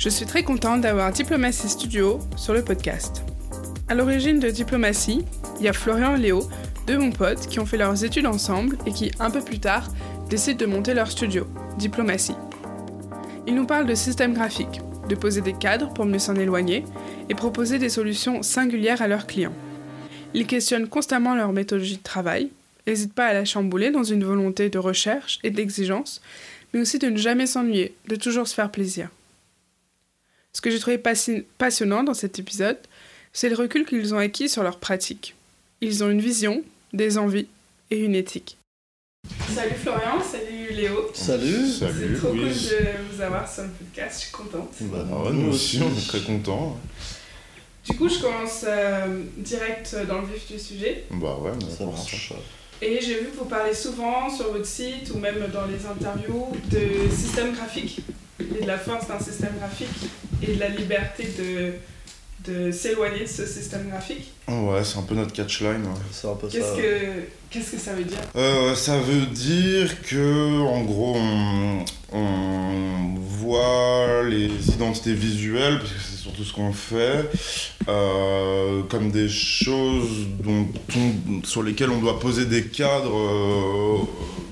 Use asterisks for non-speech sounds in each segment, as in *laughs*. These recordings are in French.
Je suis très contente d'avoir Diplomatie Studio sur le podcast. À l'origine de Diplomatie, il y a Florian et Léo, deux bons potes qui ont fait leurs études ensemble et qui, un peu plus tard, décident de monter leur studio, Diplomatie. Ils nous parlent de système graphique, de poser des cadres pour mieux s'en éloigner et proposer des solutions singulières à leurs clients. Ils questionnent constamment leur méthodologie de travail, n'hésitent pas à la chambouler dans une volonté de recherche et d'exigence, mais aussi de ne jamais s'ennuyer, de toujours se faire plaisir. Ce que j'ai trouvé passionnant dans cet épisode, c'est le recul qu'ils ont acquis sur leur pratique. Ils ont une vision, des envies et une éthique. Salut Florian, salut Léo. Salut. C'est trop cool de vous avoir sur le podcast, je suis contente. Bah, nous aussi, on est très contents. Du coup, je commence euh, direct dans le vif du sujet. Bah ouais, ça marche. Et j'ai vu que vous parlez souvent sur votre site ou même dans les interviews de système graphique et de la force d'un système graphique et de la liberté de, de s'éloigner de ce système graphique. Ouais, c'est un peu notre catchline. C'est un peu qu'est-ce ça. Que, qu'est-ce que ça veut dire? Euh, Ça veut dire que, en gros, on, on, voit les identités visuelles, parce que c'est surtout ce qu'on fait, euh, comme des choses sur lesquelles on doit poser des cadres. Euh,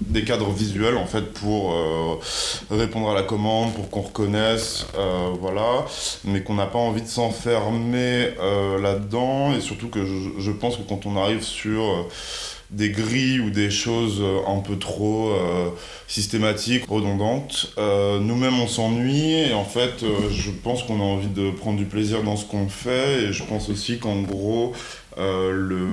des cadres visuels en fait pour euh, répondre à la commande, pour qu'on reconnaisse, voilà, mais qu'on n'a pas envie de s'enfermer là-dedans et surtout que je, pense que quand on arrive sur des grilles ou des choses un peu trop systématiques, redondantes, nous-mêmes on s'ennuie et en fait je pense qu'on a envie de prendre du plaisir dans ce qu'on fait et je pense aussi qu'en gros euh, le,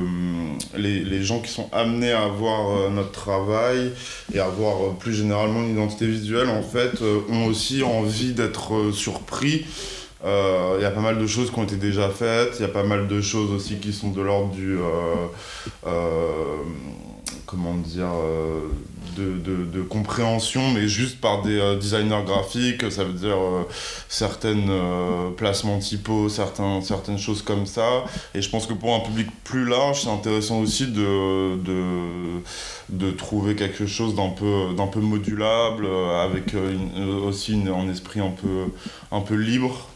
les, les, gens qui sont amenés à voir euh, notre travail et à voir euh, plus généralement une identité visuelle, en fait, ont aussi envie d'être surpris. Il y a pas mal de choses qui ont été déjà faites, il y a pas mal de choses aussi qui sont de l'ordre du... comment dire de, compréhension, mais juste par des euh, designers graphiques, ça veut dire euh, certaines euh, placements typos, certains, certaines choses comme ça. Et je pense que pour un public plus large, c'est intéressant aussi de, de, de, trouver quelque chose d'un peu, d'un peu modulable, avec aussi un esprit un peu, un peu libre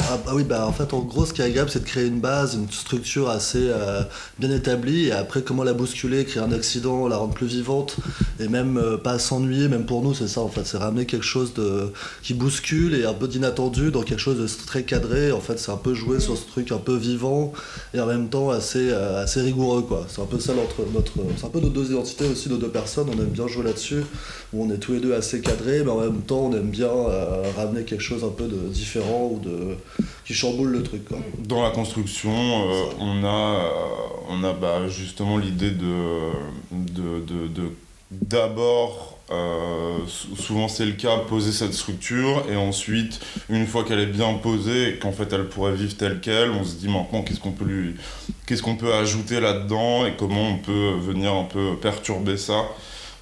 ah, bah oui, bah en fait, en gros, ce qui est agréable, c'est de créer une base, une structure assez euh, bien établie, et après, comment la bousculer, créer un accident, la rendre plus vivante, et même euh, pas s'ennuyer, même pour nous, c'est ça, en fait, c'est ramener quelque chose de, qui bouscule et un peu d'inattendu dans quelque chose de très cadré. En fait, c'est un peu jouer sur ce truc un peu vivant et en même temps assez, euh, assez rigoureux, quoi. C'est un peu ça notre, notre c'est un peu nos deux identités aussi, nos deux personnes. On aime bien jouer là-dessus, où on est tous les deux assez cadrés, mais en même temps, on aime bien ramener quelque chose un peu de différent ou de qui chamboule le truc. Dans la construction, euh, on a, euh, on a bah, justement l'idée de, de, d'abord, euh, souvent c'est le cas, poser cette structure et ensuite, une fois qu'elle est bien posée et qu'en fait elle pourrait vivre telle qu'elle, on se dit maintenant qu'est-ce qu'on peut lui, qu'est-ce qu'on peut ajouter là-dedans et comment on peut venir un peu perturber ça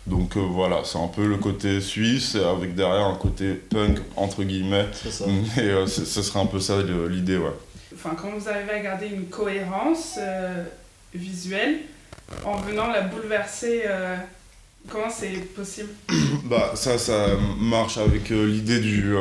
donc euh, voilà, c'est un peu le côté suisse avec derrière un côté punk entre guillemets. Ça. Mais euh, ce serait un peu ça l'idée, ouais. Enfin, quand vous arrivez à garder une cohérence euh, visuelle en venant la bouleverser, comment c'est possible? *coughs* Bah ça, ça marche avec l'idée du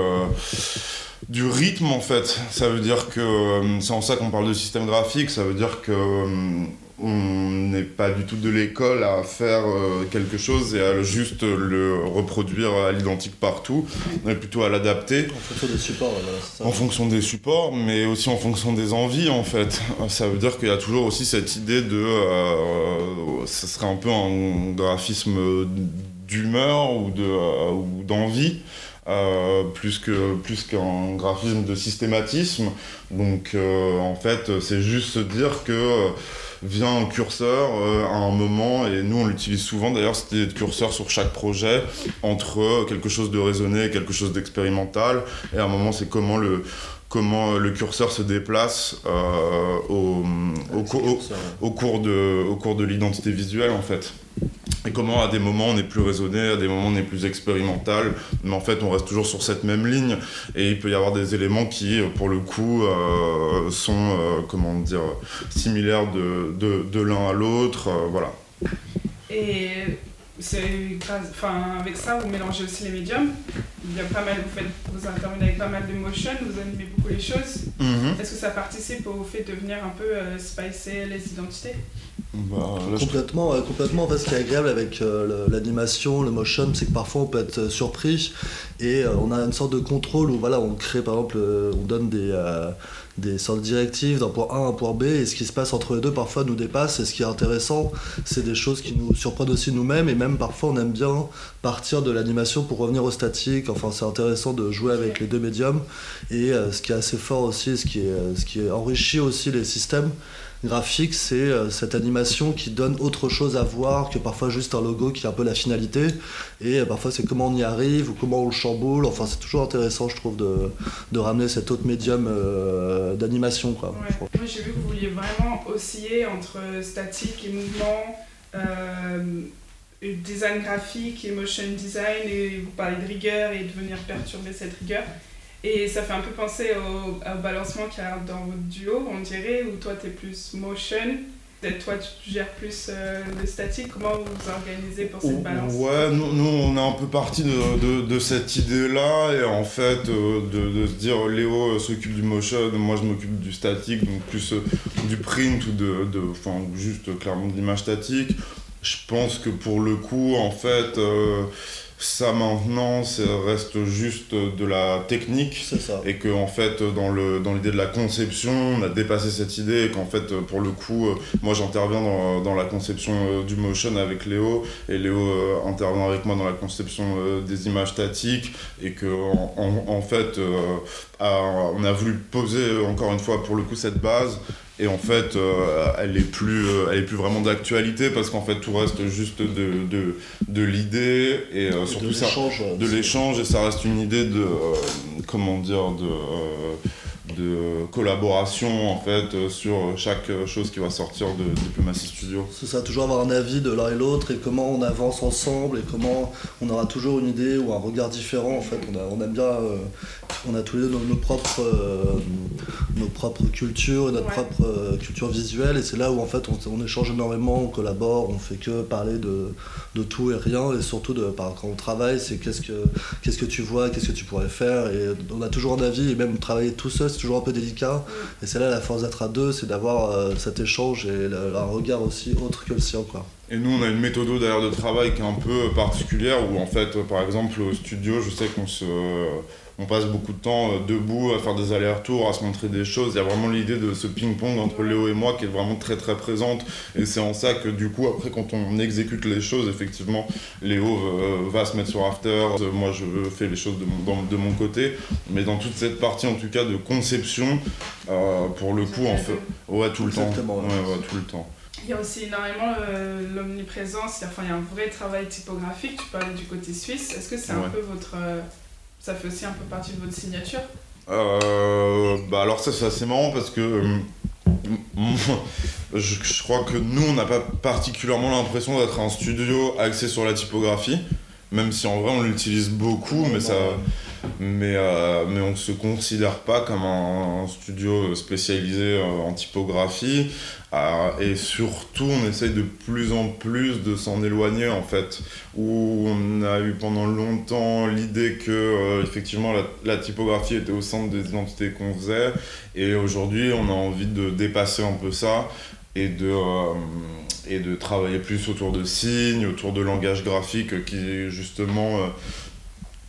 du rythme en fait. Ça veut dire que c'est en ça qu'on parle de système graphique. Ça veut dire que on n'est pas du tout de l'école à faire euh, quelque chose et à juste le reproduire à l'identique partout. On est plutôt à l'adapter. En fonction des supports. en fonction des supports, mais aussi en fonction des envies en fait. *laughs* Ça veut dire qu'il y a toujours aussi cette idée de... Euh, ça serait un peu un graphisme d'humeur ou euh, d'envie. plus que plus qu'un graphisme de systématisme donc en fait c'est juste se dire que vient un curseur euh, à un moment, et nous on l'utilise souvent. D'ailleurs, c'était des curseurs sur chaque projet, entre quelque chose de raisonné et quelque chose d'expérimental, et à un moment c'est comment le, comment le curseur se déplace euh, au, au, au, cours de, au cours de l'identité visuelle en fait. Et comment à des moments on est plus raisonné, à des moments on est plus expérimental, mais en fait on reste toujours sur cette même ligne. Et il peut y avoir des éléments qui, pour le coup, euh, sont euh, comment dire similaires de, de, de l'un à l'autre, euh, voilà. Et c'est enfin avec ça vous mélangez aussi les médiums. il y a pas mal, vous, faites, vous intervenez avec pas mal de motion, vous animez beaucoup les choses. Mhm. Est-ce que ça participe au fait de venir un peu euh, spicer les identités? Bah, là, Complètement, ouais, complètement. En fait, ce qui est agréable avec euh, l'animation, le motion, c'est que parfois on peut être euh, surpris et euh, on a une sorte de contrôle où voilà, on crée par exemple, euh, on donne des, euh, des sortes de directives d'un point A à un point B et ce qui se passe entre les deux parfois nous dépasse. Et ce qui est intéressant, c'est des choses qui nous surprennent aussi nous-mêmes et même parfois on aime bien partir de l'animation pour revenir au statique. Enfin, c'est intéressant de jouer avec les deux médiums et euh, ce qui est assez fort aussi, ce qui, est, euh, ce qui enrichit aussi les systèmes graphique, c'est euh, cette animation qui donne autre chose à voir que parfois juste un logo qui est un peu la finalité. Et euh, parfois c'est comment on y arrive ou comment on le chamboule. Enfin, c'est toujours intéressant, je trouve, de, de ramener cet autre médium euh, d'animation. quoi. Ouais. Moi j'ai vu que vous vouliez vraiment osciller entre statique et mouvement, euh, design graphique et motion design, et vous parlez de rigueur et de venir perturber cette rigueur. Et ça fait un peu penser au, au balancement qu'il y a dans votre duo, on dirait, où toi t'es plus motion, peut-être toi tu gères plus euh, le statique. Comment vous vous organisez pour cette balance? Ouais, nous, nous, on est un peu parti de, de, de cette idée-là, et en fait, euh, de, de se dire Léo euh, s'occupe du motion, moi je m'occupe du statique, donc plus euh, du print ou de, de, enfin, juste clairement de l'image statique. Je pense que pour le coup, en fait, ça maintenant, ça reste juste de la technique ça. et que en fait dans le dans l'idée de la conception on a dépassé cette idée et qu'en fait pour le coup euh, moi j'interviens dans, dans la conception euh, du motion avec Léo et Léo euh, intervient avec moi dans la conception des images statiques et que en, en- en fait à- on a voulu poser encore une fois pour le coup cette base et en fait euh, elle est plus euh, elle est plus vraiment d'actualité parce qu'en fait tout reste juste de, de, de l'idée et euh, surtout de ça l'échange, de l'échange et ça reste une idée de euh, comment dire de euh, de collaboration en fait euh, sur chaque chose qui va sortir de Diplomacy Studio. C'est ça, toujours avoir un avis de l'un et l'autre et comment on avance ensemble et comment on aura toujours une idée ou un regard différent. En fait, on, a, on aime bien, euh, on a tous les deux nos, nos propres, euh, nos propres cultures et notre Ouais. propre euh, culture visuelle et c'est là où en fait on, on échange énormément, on collabore, on fait que parler de, de tout et rien et surtout de, par, quand on travaille, c'est qu'est-ce que, qu'est-ce que tu vois, qu'est-ce que tu pourrais faire et on a toujours un avis et même travailler tout seul c'est toujours un peu délicat et c'est là la force d'être à deux, c'est d'avoir euh, cet échange et un regard aussi autre que le sien. Quoi. Et nous on a une méthode d'ailleurs de travail qui est un peu particulière où en fait par exemple au studio je sais qu'on se on passe beaucoup de temps euh, debout à faire des allers-retours, à se montrer des choses. Il y a vraiment l'idée de ce ping-pong entre Léo et moi qui est vraiment très très présente. Et c'est en ça que du coup, après, quand on exécute les choses, effectivement, Léo euh, va se mettre sur After. Moi, je fais les choses de mon, dans- de mon côté. Mais dans toute cette partie, en tout cas, de conception, euh, pour le coup, en fait, ouais, tout le temps. Exactement, ouais. Ouais, ouais, tout le temps. Il y a aussi énormément euh, l'omniprésence, enfin, il y a un vrai travail typographique. Tu parlais du côté suisse. Est-ce que c'est un peu votre. Ça fait aussi un peu partie de votre signature Euh, bah alors ça c'est assez marrant parce que euh, *laughs* je, je crois que nous on n'a pas particulièrement l'impression d'être un studio axé sur la typographie même si en vrai on l'utilise beaucoup mais ça mais, euh, mais on se considère pas comme un, studio spécialisé euh, en typographie. Euh, et surtout on essaye de plus en plus de s'en éloigner en fait. Où on a eu pendant longtemps l'idée que effectivement la, typographie était au centre des identités qu'on faisait. Et aujourd'hui on a envie de dépasser un peu ça et de, et de travailler plus autour de signes, autour de langage graphique qui justement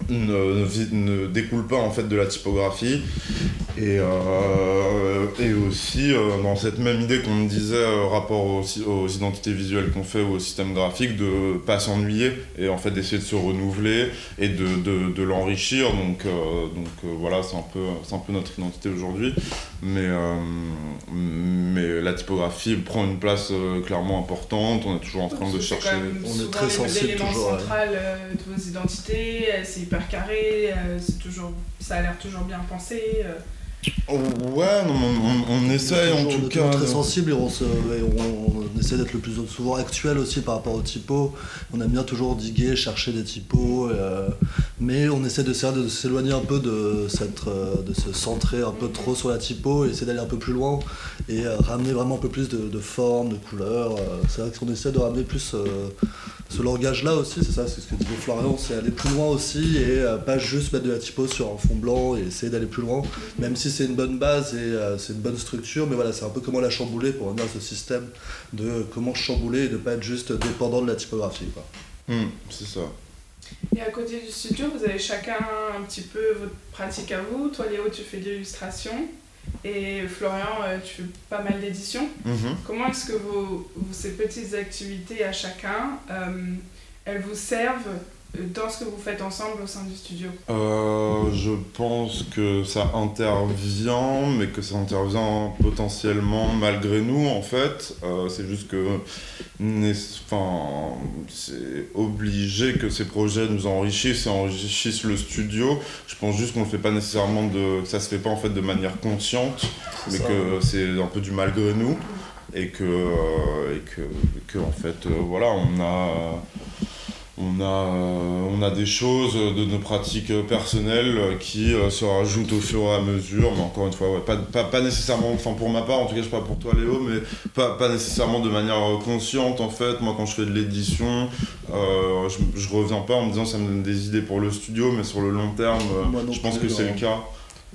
ne, découle pas en fait de la typographie. Et, euh, et aussi euh, dans cette même idée qu'on me disait euh, rapport aux, identités visuelles qu'on fait ou au système graphique de pas s'ennuyer et en fait d'essayer de se renouveler et de, de, de l'enrichir. Donc, euh, donc euh, voilà c'est un, peu, c'est un peu notre identité aujourd'hui. Mais, euh, mais la typographie prend une place euh, clairement importante. On est toujours en train de chercher On est très sensible l'élément toujours, central de vos identités. C'est hyper carré, euh, c'est toujours, ça a l'air toujours bien pensé. Ouais on, on, on essaye en tout on est cas très sensible et on, se- et on- on essaie d'être le plus souvent actuel aussi par rapport aux typos. On aime bien toujours diguer, chercher des typos, euh, mais on essaie de, s'é- de s'éloigner un peu de, cette, euh, de se centrer un peu trop sur la typo et essayer d'aller un peu plus loin et euh, ramener vraiment un peu plus de, de forme, de couleurs. c'est vrai qu'on essaie de ramener plus euh, ce langage-là aussi, c'est ça, c'est ce que disait Florian, c'est aller plus loin aussi et pas juste mettre de la typo sur un fond blanc et essayer d'aller plus loin, même si c'est une bonne base et euh, c'est une bonne structure, mais voilà, c'est un peu comment la chambouler pour revenir à ce système de comment chambouler et de pas être juste dépendant de la typographie. Quoi. Hmm, c'est ça. Et à côté du studio, vous avez chacun un petit peu votre pratique à vous. Toi, Léo, tu fais de l'illustration. Et Florian, euh, tu fais pas mal d'éditions. Mhm. Comment est-ce que vos, vos- ces petites activités à chacun, euh, elles vous servent dans ce que vous faites ensemble au sein du studio Euh, je pense que ça intervient, mais que ça intervient potentiellement malgré nous en fait. Euh, c'est juste que c'est obligé que ces projets nous enrichissent et enrichissent le studio. Je pense juste qu'on le fait pas nécessairement de, que ça se fait pas en fait de manière consciente, mais ça. que c'est un peu du malgré nous et que euh, et que, que, en fait euh, voilà on a on a, euh, on a des choses de nos pratiques personnelles qui euh, se rajoutent au fur et à mesure, mais encore une fois, ouais, pas, pas, pas nécessairement, enfin pour ma part, en tout cas je sais pas pour toi Léo, mais pas, pas nécessairement de manière euh, consciente en fait. Moi quand je fais de l'édition, euh, je, je reviens pas en me disant ça me donne des idées pour le studio, mais sur le long terme, Moi je pense que c'est le cas.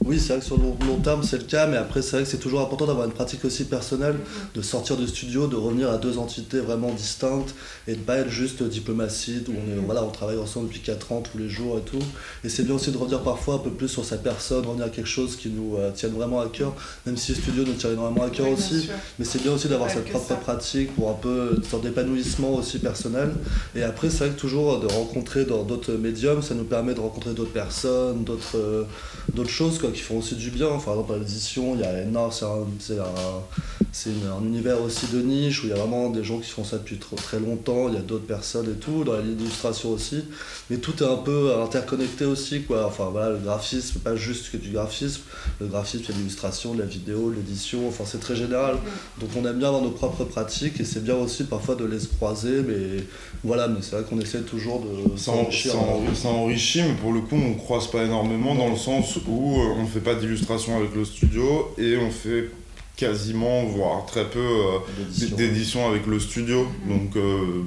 Oui, c'est vrai que sur le long, long terme, c'est le cas, mais après, c'est vrai que c'est toujours important d'avoir une pratique aussi personnelle, de sortir du studio, de revenir à deux entités vraiment distinctes et de pas être juste diplomatie, où on, est, voilà, on travaille ensemble depuis 4 ans tous les jours et tout. Et c'est bien aussi de revenir parfois un peu plus sur sa personne, revenir à quelque chose qui nous euh, tienne vraiment à cœur, même si le studio nous tient énormément à cœur Oui, aussi. sûr. Mais c'est bien aussi d'avoir sa propre ça. pratique pour un peu une sorte d'épanouissement aussi personnel. Et après, c'est vrai que toujours de rencontrer dans d'autres médiums, ça nous permet de rencontrer d'autres personnes, d'autres euh, d'autres choses quoi, qui font aussi du bien. Enfin, par exemple, à l'édition, il y a énorme, c'est un, un, un univers aussi de niche où il y a vraiment des gens qui font ça depuis trop- très longtemps, il y a d'autres personnes et tout, dans l'illustration aussi. Mais tout est un peu interconnecté aussi, quoi. Enfin, voilà, le graphisme, pas juste que du graphisme. Le graphisme, il y a l'illustration, la vidéo, l'édition, enfin, c'est très général. Donc on aime bien avoir nos propres pratiques et c'est bien aussi parfois de les croiser, mais voilà, mais c'est vrai qu'on essaie toujours de s'enrichir. enrichit, mais pour le coup, on croise pas énormément dans le sens où on fait pas d'illustration avec le studio et on fait quasiment, voire très peu euh, d'édition. d'édition avec le studio. Donc, euh,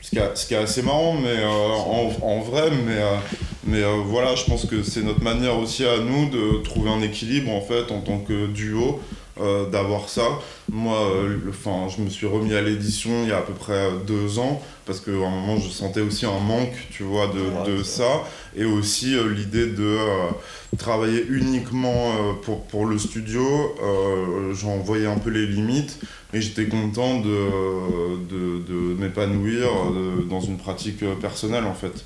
ce, qui est, ce qui est assez marrant, mais euh, en, en vrai, mais, euh, mais euh, voilà, je pense que c'est notre manière aussi à nous de trouver un équilibre en fait en tant que duo. Euh, d'avoir ça. Moi, euh, enfin, je me suis remis à l'édition il y a à peu près euh, deux ans parce qu'à un moment je sentais aussi un manque, tu vois, de, Ouais, de c'est ça et aussi euh, l'idée de euh, travailler uniquement euh, pour, pour le studio. euh, J'en voyais un peu les limites, mais j'étais content de, de, de m'épanouir dans une pratique personnelle en fait.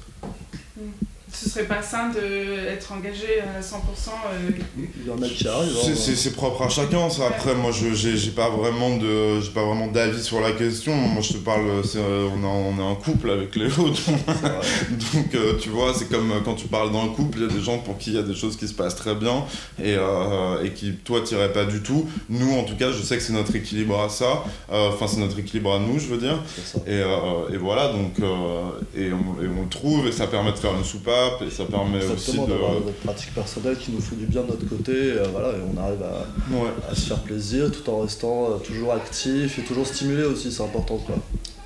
Ce serait pas sain d'être engagé à 100% euh, Il y en a qui arrivent. hein. C'est- propre à chacun, ça. Après, moi, je j'ai pas vraiment de, j'ai pas vraiment d'avis sur la question. Moi, je te parle, on a, on a un couple avec Léo, donc, C'est vrai. *laughs* donc, euh, tu vois, c'est comme euh, quand tu parles d'un couple, il y a des gens pour qui il y a des choses qui se passent très bien et, euh, et qui, toi, t'irais pas du tout. Nous, en tout cas, je sais que c'est notre équilibre à ça. Euh, Enfin, c'est notre équilibre à nous, je veux dire. Et, euh, et voilà, donc, euh, et, on, et on le trouve, et ça permet de faire une soupape, et ça permet aussi Exactement, de. d'avoir notre pratique personnelle qui nous fait du bien de notre côté, et, euh, voilà, et on arrive à, Ouais. à se faire plaisir tout en restant euh, toujours actif et toujours stimulé aussi, c'est important quoi.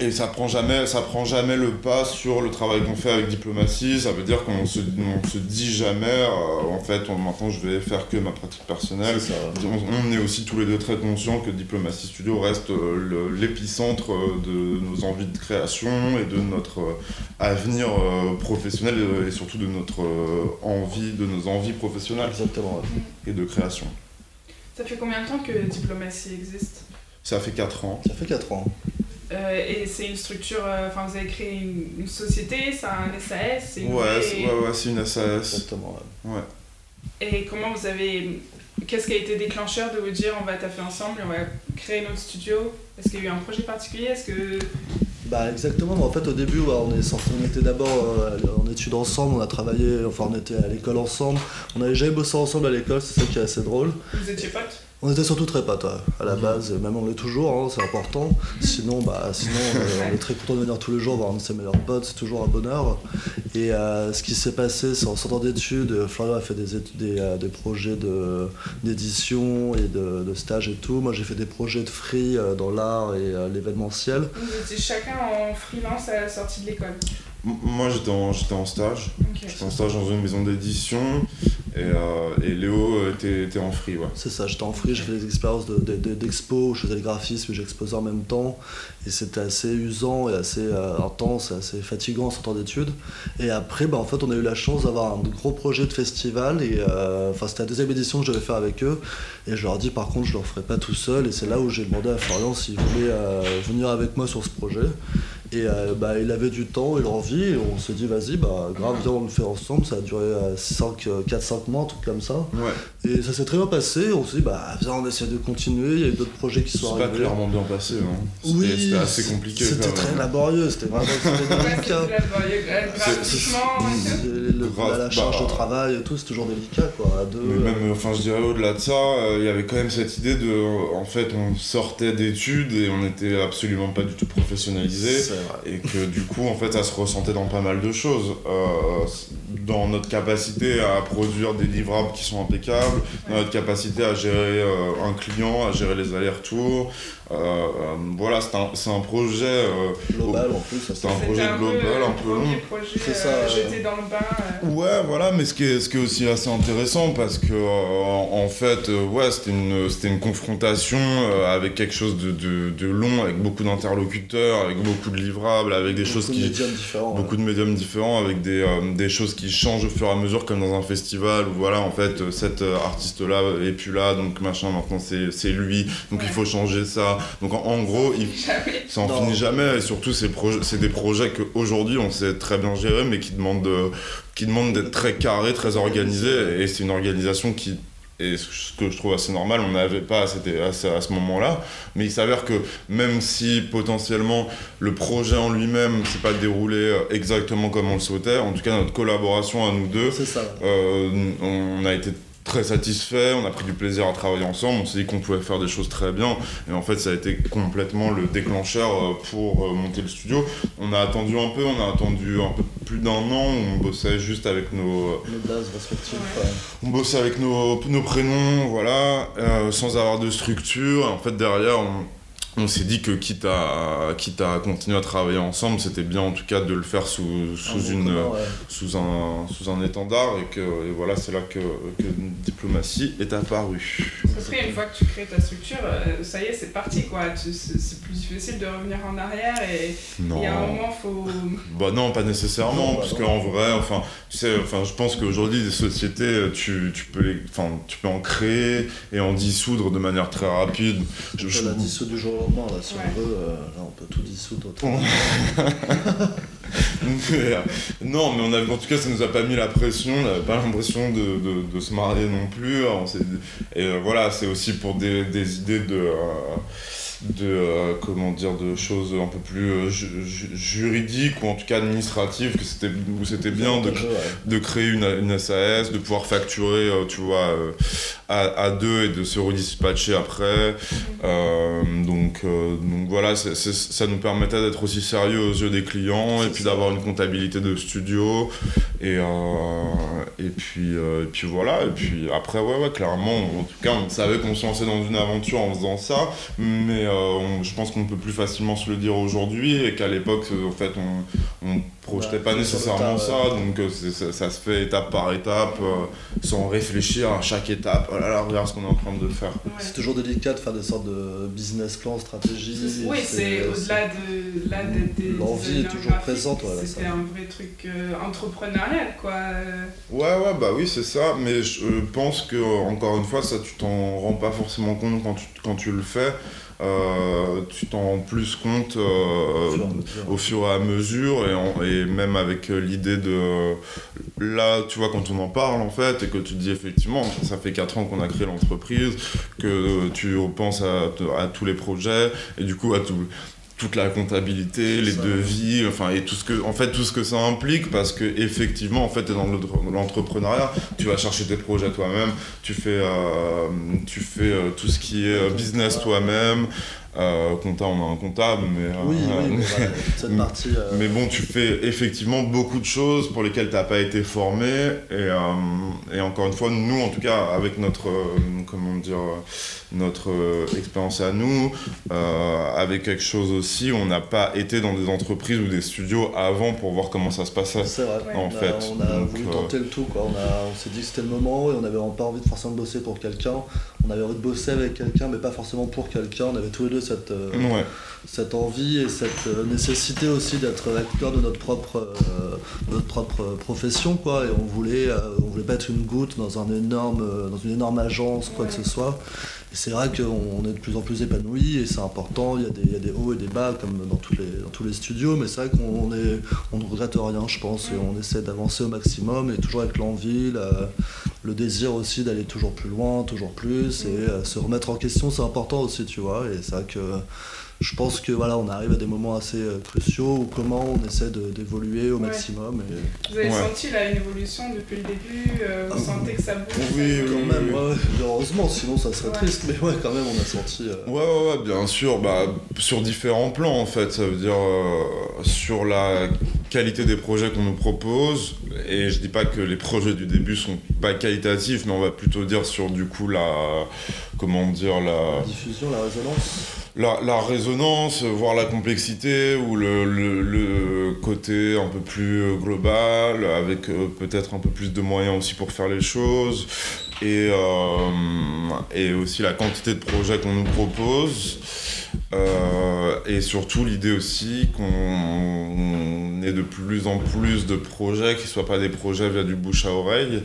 Et ça prend jamais, ça prend jamais le pas sur le travail qu'on fait avec diplomatie. Ça veut dire qu'on se, on se dit jamais, euh, en fait, on- maintenant je vais faire que ma pratique personnelle. On, on est aussi tous les deux très conscients que Diplomatie Studio reste euh, l'épicentre euh, de nos envies de création et de notre euh, avenir euh, professionnel et surtout de notre euh, envie, de nos envies professionnelles Exactement. et de création. Ça fait combien de temps que Diplomatie existe? Ça fait 4 ans. Ça fait 4 ans. Euh, Et c'est une structure, euh, enfin vous avez créé une, une société, c'est un SAS, c'est une Ouais, c'est- ouais, ouais, c'est une SAS. Exactement. ouais. Ouais. Et comment vous avez. Qu'est-ce qui a été déclencheur de vous dire on va taffer ensemble et on va créer notre studio? Est-ce qu'il y a eu un projet particulier? Est-ce que. Bah exactement, mais en fait au début on, est sorti, on était d'abord euh, en études ensemble, on a travaillé, enfin on était à l'école ensemble, on avait jamais bossé ensemble à l'école, c'est ça qui est assez drôle. Vous étiez potes? On était surtout très potes, à la base, même on l'est toujours, hein, c'est important. Sinon, bah, sinon *laughs* euh, on est très content de venir tous les jours voir un de ses meilleurs potes, c'est toujours un bonheur. Et euh, ce qui s'est passé, c'est en sortant d'études, Florian a fait des, des, euh, des projets d'édition et de, de stage et tout. Moi, j'ai fait des projets de free dans l'art et l'événementiel. Vous étiez chacun en freelance à la sortie de l'école moi, j'étais en, en, stage. J'étais en stage dans une maison d'édition. Et, euh, et, Léo euh, était, était en free, ouais. C'est ça, j'étais en free, j'ai fait des expériences d'expo, de, je faisais le graphisme, j'exposais en même temps. Et c'était assez usant et assez euh, intense et assez fatigant en sortant d'études. Et après, bah, en fait, on a eu la chance d'avoir un gros projet de festival. Et enfin, c'était la deuxième édition que je devais faire avec eux. Et je leur ai dit, par contre, je ne le ferai pas tout seul. Et c'est là où j'ai demandé à Florian s'il voulait venir avec moi sur ce projet. Et euh, bah, il avait du temps et l'envie, et on s'est dit, vas-y, bah, grave, viens, on le fait ensemble. Ça a duré 4-5 euh, mois, un truc comme ça. Et ça s'est très bien passé. On s'est dit, bah, viens, on essaie de continuer. Il y a eu d'autres projets qui sont arrivés. C'est pas clairement bien passé. Hein. Oui, c'était assez compliqué. C'était très laborieux, c'était vraiment délicat. la, la charge de bah, travail et tout, c'est toujours délicat, quoi. À deux, mais même, enfin, je dirais au-delà de ça, euh, il y avait quand même cette idée de. En fait, on sortait d'études et on n'était absolument pas du tout professionnalisé et que du coup en fait ça se ressentait dans pas mal de choses. Euh, dans notre capacité à produire des livrables qui sont impeccables dans notre capacité à gérer euh, un client à gérer les allers-retours voilà, c'est un, un, projet. Euh, global en plus. C'est un projet global, un peu long. C'est ça. Jeté dans le bain. Ouais, voilà, mais ce qui, est, ce qui est aussi assez intéressant parce que, en, fait, ouais, c'était une, une confrontation avec quelque chose de, de, de long, avec beaucoup d'interlocuteurs, avec beaucoup de livrables, avec des beaucoup choses de qui. Différents, beaucoup de médiums différents, avec des, des choses qui changent au fur et à mesure, comme dans un festival où, voilà, en fait, cet artiste-là est plus là, donc machin, maintenant c'est lui, donc il faut changer ça donc en, gros, il, *laughs* ça en finit jamais. Et surtout, c'est des projets qu'aujourd'hui on sait très bien gérer, mais qui demandent, qui demandent d'être très carré, très organisé. Et c'est une organisation qui et ce que je trouve assez normal, on n'avait pas à, à, ce moment-là, mais il s'avère que même si potentiellement le projet en lui-même s'est pas déroulé euh, exactement comme on le souhaitait, en tout cas notre collaboration à nous deux, euh, on a été très satisfait, on a pris du plaisir à travailler ensemble, on s'est dit qu'on pouvait faire des choses très bien, et en fait ça a été complètement le déclencheur euh, pour euh, monter le studio. On a attendu un peu, on a attendu un peu plus d'un an, on bossait juste avec nos... Nos bases respectives. On bossait avec nos, nos prénoms, voilà, euh, sans avoir de structure, en fait derrière on on s'est dit que quitte à, quitte à continuer à travailler ensemble, c'était bien en tout cas de le faire sous, sous, une, sous, un, sous un étendard et que voilà, c'est là que, que Diplomatie est apparue. Après, une fois que tu crées ta structure, euh, ça y est, c'est parti quoi. C'est plus difficile de revenir en arrière et il y a un moment, faut. Bah non, pas nécessairement, parce qu'en vrai, enfin, tu sais, enfin, je pense qu'aujourd'hui, des sociétés, tu, tu, peux les, enfin, tu peux en créer et en dissoudre de manière très rapide. Je, je... la dissoudre du jour là, si on veut, euh, là, on peut tout dissoudre. Euh, non, mais on a, en tout cas, ça nous a pas mis la pression, on n'avait pas l'impression de, de, de, se marier non plus. et euh, voilà, c'est aussi pour des, des idées de de euh, comment dire de choses un peu plus euh, juridiques ou en tout cas administratives que c'était où c'était bien de, de créer une, une, SAS de pouvoir facturer euh, tu vois à, deux et de se redispatcher après. Donc donc voilà ça nous permettait d'être aussi sérieux aux yeux des clients et puis d'avoir une comptabilité de studio. Et et puis et puis voilà et puis après ouais ouais clairement en tout cas on savait qu'on se lançait dans une aventure en faisant ça mais euh, je pense qu'on peut plus facilement se le dire aujourd'hui et qu'à l'époque, euh, en fait, on projetait pas nécessairement ça, donc euh, ça, se fait étape par étape, sans réfléchir à chaque étape. Oh là là, regarde ce qu'on est en train de faire. C'est toujours délicat de faire des sortes de business plan, stratégie. Oui, c'est au-delà de là. L'envie est toujours présente. C'était un vrai truc entrepreneurial, quoi. Ouais, ouais, bah oui, c'est ça, mais je pense que, encore une fois, ça, tu t'en rends pas forcément compte quand tu, quand tu le fais. Euh, tu t'en rends plus compte euh, au fur et à mesure. et, et même avec euh, l'idée de là tu vois quand on en parle en fait et que tu te dis effectivement ça fait 4 ans qu'on a créé l'entreprise que tu penses à, à, tous les projets et du coup à tout toute la comptabilité, les devis, enfin et tout ce que en fait tout ce que ça implique parce que effectivement en fait es dans l'entrepreneuriat, tu vas chercher tes projets toi-même, tu fais euh, tu fais euh, tout ce qui est business toi-même, euh, comptable, on a un comptable, mais. Euh, oui, oui, cette *laughs* partie. Euh, mais bon, tu fais effectivement beaucoup de choses pour lesquelles tu n'as pas été formé. Et, et, encore une fois, nous, en tout cas, avec notre. comment dire notre expérience à nous, avec quelque chose aussi, on n'a pas été dans des entreprises ou des studios avant pour voir comment ça se passait. C'est vrai, en on fait. A, on a voulu tenter le tout, quoi. On, on s'est dit que c'était le moment et on n'avait pas envie de forcément bosser pour quelqu'un. On avait envie de bosser avec quelqu'un, mais pas forcément pour quelqu'un. On avait tous les deux cette, euh, cette envie et cette euh, nécessité aussi d'être acteur de notre propre, euh, notre propre profession. Quoi. Et on voulait, on voulait pas être une goutte dans, un énorme, dans une énorme agence, quoi que ce soit. Et c'est vrai qu'on est de plus en plus épanoui et c'est important. Il y, a des, il y, a des, hauts et des bas comme dans tous les, dans tous les studios, mais c'est vrai qu'on est, on ne regrette rien, je pense, et on essaie d'avancer au maximum et toujours avec l'envie, le désir aussi d'aller toujours plus loin, toujours plus et se remettre en question, c'est important aussi, tu vois. Et c'est vrai que je pense que voilà, on arrive à des moments assez euh, cruciaux où comment on essaie d'évoluer au maximum. Et... Vous avez senti là une évolution depuis le début euh, Vous ah, sentez que ça bouge? Oui, quand même. heureusement, sinon ça serait triste. Mais ouais, quand même, on a senti. Euh, ouais, ouais, ouais, bien sûr. Bah, sur différents plans en fait. Ça veut dire sur la qualité des projets qu'on nous propose. Et je dis pas que les projets du début sont pas qualitatifs, mais on va plutôt dire sur du coup la comment dire la, la diffusion, la résonance la, résonance, voir la complexité ou le, côté un peu plus global, avec euh, peut-être un peu plus de moyens aussi pour faire les choses, et, euh, et aussi la quantité de projets qu'on nous propose. Euh, et surtout l'idée aussi qu'on ait de plus en plus de projets qui ne soient pas des projets via du bouche à oreille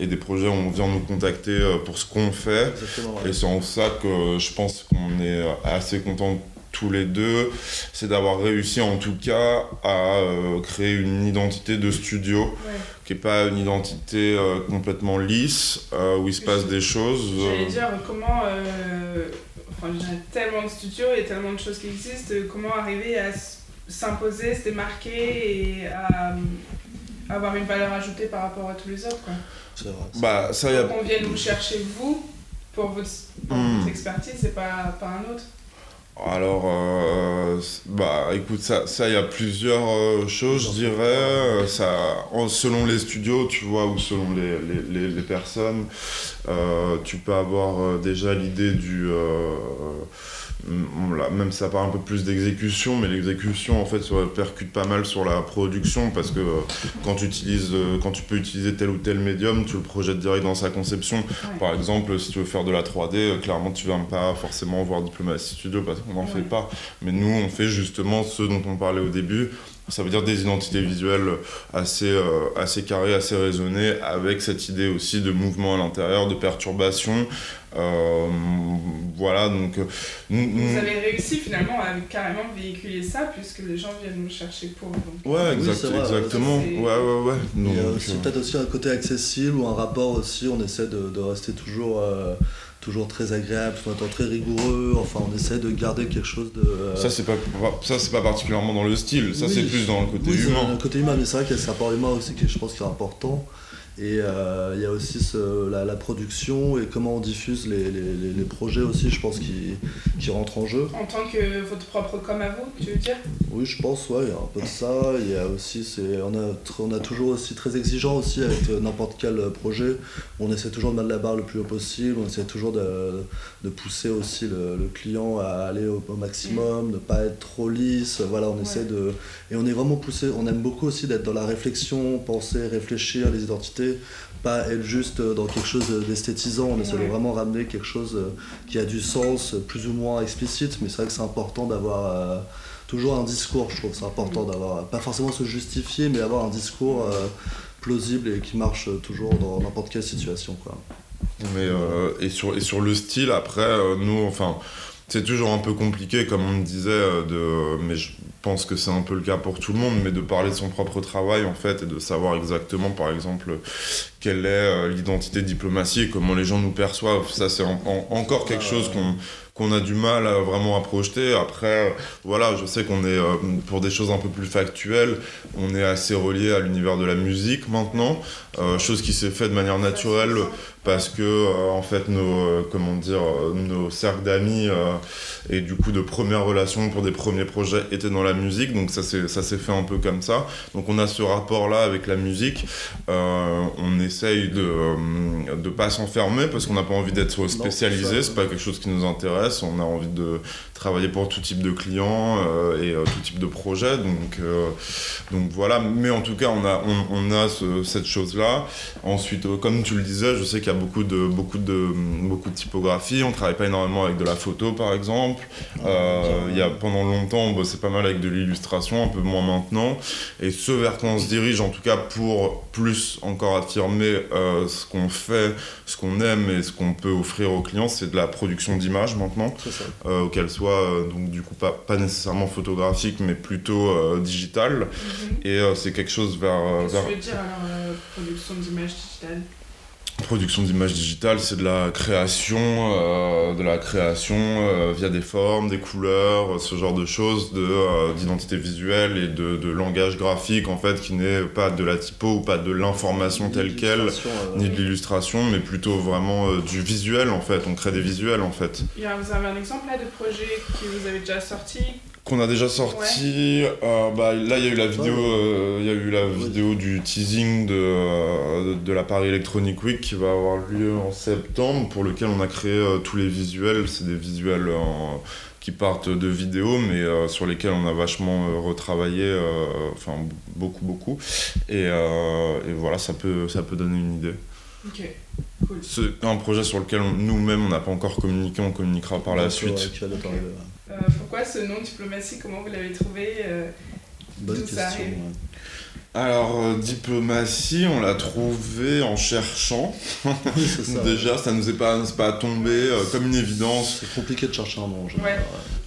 et des projets où on vient nous contacter euh, pour ce qu'on fait. Et c'est en ça que je pense qu'on est assez contents tous les deux, c'est d'avoir réussi en tout cas à euh, créer une identité de studio qui n'est pas une identité complètement lisse, où il se passe des choses. J'allais dire comment enfin, j'ai tellement de studios et tellement de choses qui existent, comment arriver à s'imposer, se démarquer et à, avoir une valeur ajoutée par rapport à tous les autres. Quoi. C'est vrai. Bah, ça y a... Qu'on vienne vous chercher vous pour votre, hmm. expertise c'est pas, pas un autre. Alors, euh, bah, écoute, ça, ça, il y a plusieurs euh, choses, je dirais. Ça, selon les studios, tu vois, ou selon les, les, les, personnes, euh, tu peux avoir déjà l'idée du même ça part un peu plus d'exécution, mais l'exécution en fait se répercute pas mal sur la production parce que euh, quand tu utilises, euh, quand tu peux utiliser tel ou tel médium, tu le projettes direct dans sa conception. Par exemple, si tu veux faire de la 3D, euh, clairement tu vas pas forcément voir Diplomatie Studio parce qu'on n'en fait pas. Mais nous, on fait justement ce dont on parlait au début, ça veut dire des identités visuelles assez, euh, assez carrées, assez raisonnées, avec cette idée aussi de mouvement à l'intérieur, de perturbation. Euh, voilà, donc. Euh, vous avez réussi finalement à carrément véhiculer ça, puisque les gens viennent nous chercher pour. Ouais, exactement. Ouais, ouais, ouais. Il y a aussi peut-être aussi un côté accessible ou un rapport aussi, on essaie de, de rester toujours toujours très agréable, tout temps très rigoureux. Enfin, on essaie de garder quelque chose de. Euh, ça, c'est pas, ça, c'est pas particulièrement dans le style. Ça, c'est plus dans le côté oui, humain. Le côté humain, mais c'est vrai qu'il y a ce rapport humain aussi qui, je pense, qui est important. Et euh, il y a aussi la, production et comment on diffuse les, les, projets aussi, je pense, qui, qui rentrent en jeu. En tant que votre propre com à vous, tu veux dire? Oui, je pense, ouais, il y a un peu de ça. Il y a aussi, on a, on a toujours aussi très exigeant aussi avec euh, n'importe quel projet. On essaie toujours de mettre la barre le plus haut possible, on essaie toujours de, de pousser aussi le, client à aller au, maximum, de ne pas être trop lisse. Voilà, on essaie de. Et on est vraiment poussé, on aime beaucoup aussi d'être dans la réflexion, penser, réfléchir les identités pas être juste dans quelque chose d'esthétisant. On essaie de vraiment ramener quelque chose euh, qui a du sens, plus ou moins explicite, mais c'est vrai que c'est important d'avoir euh, toujours un discours. Je trouve c'est important d'avoir, pas forcément se justifier, mais avoir un discours euh, plausible et qui marche toujours dans n'importe quelle situation. Quoi. Mais, et, sur, et sur le style, après, nous, enfin c'est toujours un peu compliqué, comme on me disait, euh, de, mais je pense que c'est un peu le cas pour tout le monde, mais de parler de son propre travail en fait et de savoir exactement, par exemple, quelle est euh, l'identité diplomatie et comment les gens nous perçoivent. Ça, c'est encore quelque chose qu'on qu'on a du mal à, vraiment à projeter. Après, voilà, je sais qu'on est, pour des choses un peu plus factuelles, on est assez relié à l'univers de la musique maintenant, chose qui s'est fait de manière naturelle parce que euh, en fait nos euh, comment dire euh, nos cercles d'amis et du coup de premières relations pour des premiers projets étaient dans la musique. Donc ça s'est ça s'est fait un peu comme ça. Donc on a ce rapport là avec la musique. On essaye de de pas s'enfermer parce qu'on n'a pas envie d'être spécialisé. C'est pas quelque chose qui nous intéresse on a envie de travailler pour tout type de clients et tout type de projets donc donc voilà mais en tout cas on a on, on a cette chose là ensuite comme tu le disais je sais qu'il y a beaucoup de, beaucoup, de, beaucoup de typographie. On travaille pas énormément avec de la photo, par exemple. Euh, il y a, pendant longtemps, on bossait pas mal avec de l'illustration, un peu moins maintenant. Et ce vers quoi on se dirige, en tout cas pour plus encore affirmer euh, ce qu'on fait, ce qu'on aime et ce qu'on peut offrir aux clients, c'est de la production d'images maintenant. Euh, qu'elle soit, donc du coup, pas, pas nécessairement photographique, mais plutôt digitale. Mm-hmm. Et c'est quelque chose vers... Qu'est-ce que tu veux dire alors, production d'images digitales? Production d'images digitales, c'est de la création, euh, de la création euh, via des formes, des couleurs, ce genre de choses, de euh, d'identité visuelle et de, de, langage graphique en fait, qui n'est pas de la typo ou pas de l'information telle quelle, ni de l'illustration, mais plutôt vraiment du visuel en fait. On crée des visuels en fait. vous avez un exemple là de projet que vous avez déjà sorti qu'on a déjà sorti. Euh, bah, là, il y a eu la vidéo, euh, il y a eu la vidéo du teasing de, euh, de la Paris Electronic Week qui va avoir lieu en septembre, pour lequel on a créé tous les visuels. C'est des visuels qui partent de vidéos, mais sur lesquels on a vachement retravaillé, enfin beaucoup, beaucoup. Et, et, voilà, ça peut, ça peut donner une idée. Ok, cool. C'est un projet sur lequel nous-mêmes on n'a pas encore communiqué, on communiquera par la suite. Euh, pourquoi ce nom diplomatie Comment vous l'avez trouvé euh, Bonne question. Alors, euh, diplomatie, on l'a trouvé en cherchant. *laughs* Déjà, ça nous est pas, pas tombé comme une évidence. C'est compliqué de chercher un nom. Ouais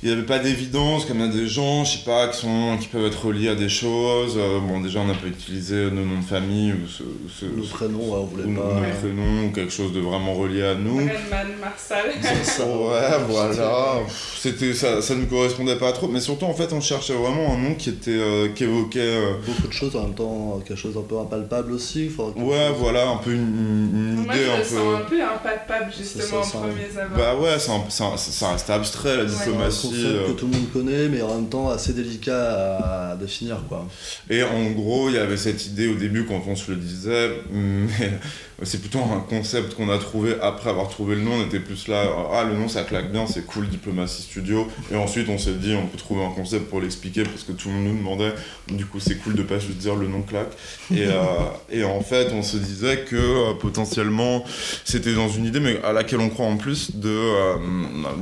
il n'y avait pas d'évidence, comme il y a des gens, je sais pas, qui, sont, qui peuvent être reliés à des choses. Euh, bon, déjà, on n'a pas utilisé nos noms de famille ou ce, ce, nos prénoms, on voulait ou pas. Nos prénoms, ou quelque chose de vraiment relié à nous. Redman, Marsal. *laughs* ouais, voilà. C'était, ça, ça ne correspondait pas trop. Mais surtout, en fait, on cherchait vraiment un nom qui, était, euh, qui évoquait. Euh, Beaucoup de choses en même temps, quelque chose un peu impalpable aussi. Ouais, voilà, un peu une, Moi, idée je un peu. sens un peu impalpable, justement, en premier abord. Bah ouais, ça reste abstrait, la diplomatie. Euh, que tout le monde connaît, mais en même temps assez délicat à définir. Quoi. Et en gros, il y avait cette idée au début quand on se le disait, *laughs* mais c'est plutôt un concept qu'on a trouvé après avoir trouvé le nom. On était plus là, ah le nom ça claque bien, c'est cool, Diplomatie Studio. Et ensuite on s'est dit, on peut trouver un concept pour l'expliquer parce que tout le monde nous demandait. Du coup, c'est cool de pas juste dire le nom claque. Et, euh, *laughs* et en fait, on se disait que euh, potentiellement c'était dans une idée, mais à laquelle on croit en plus, de, euh,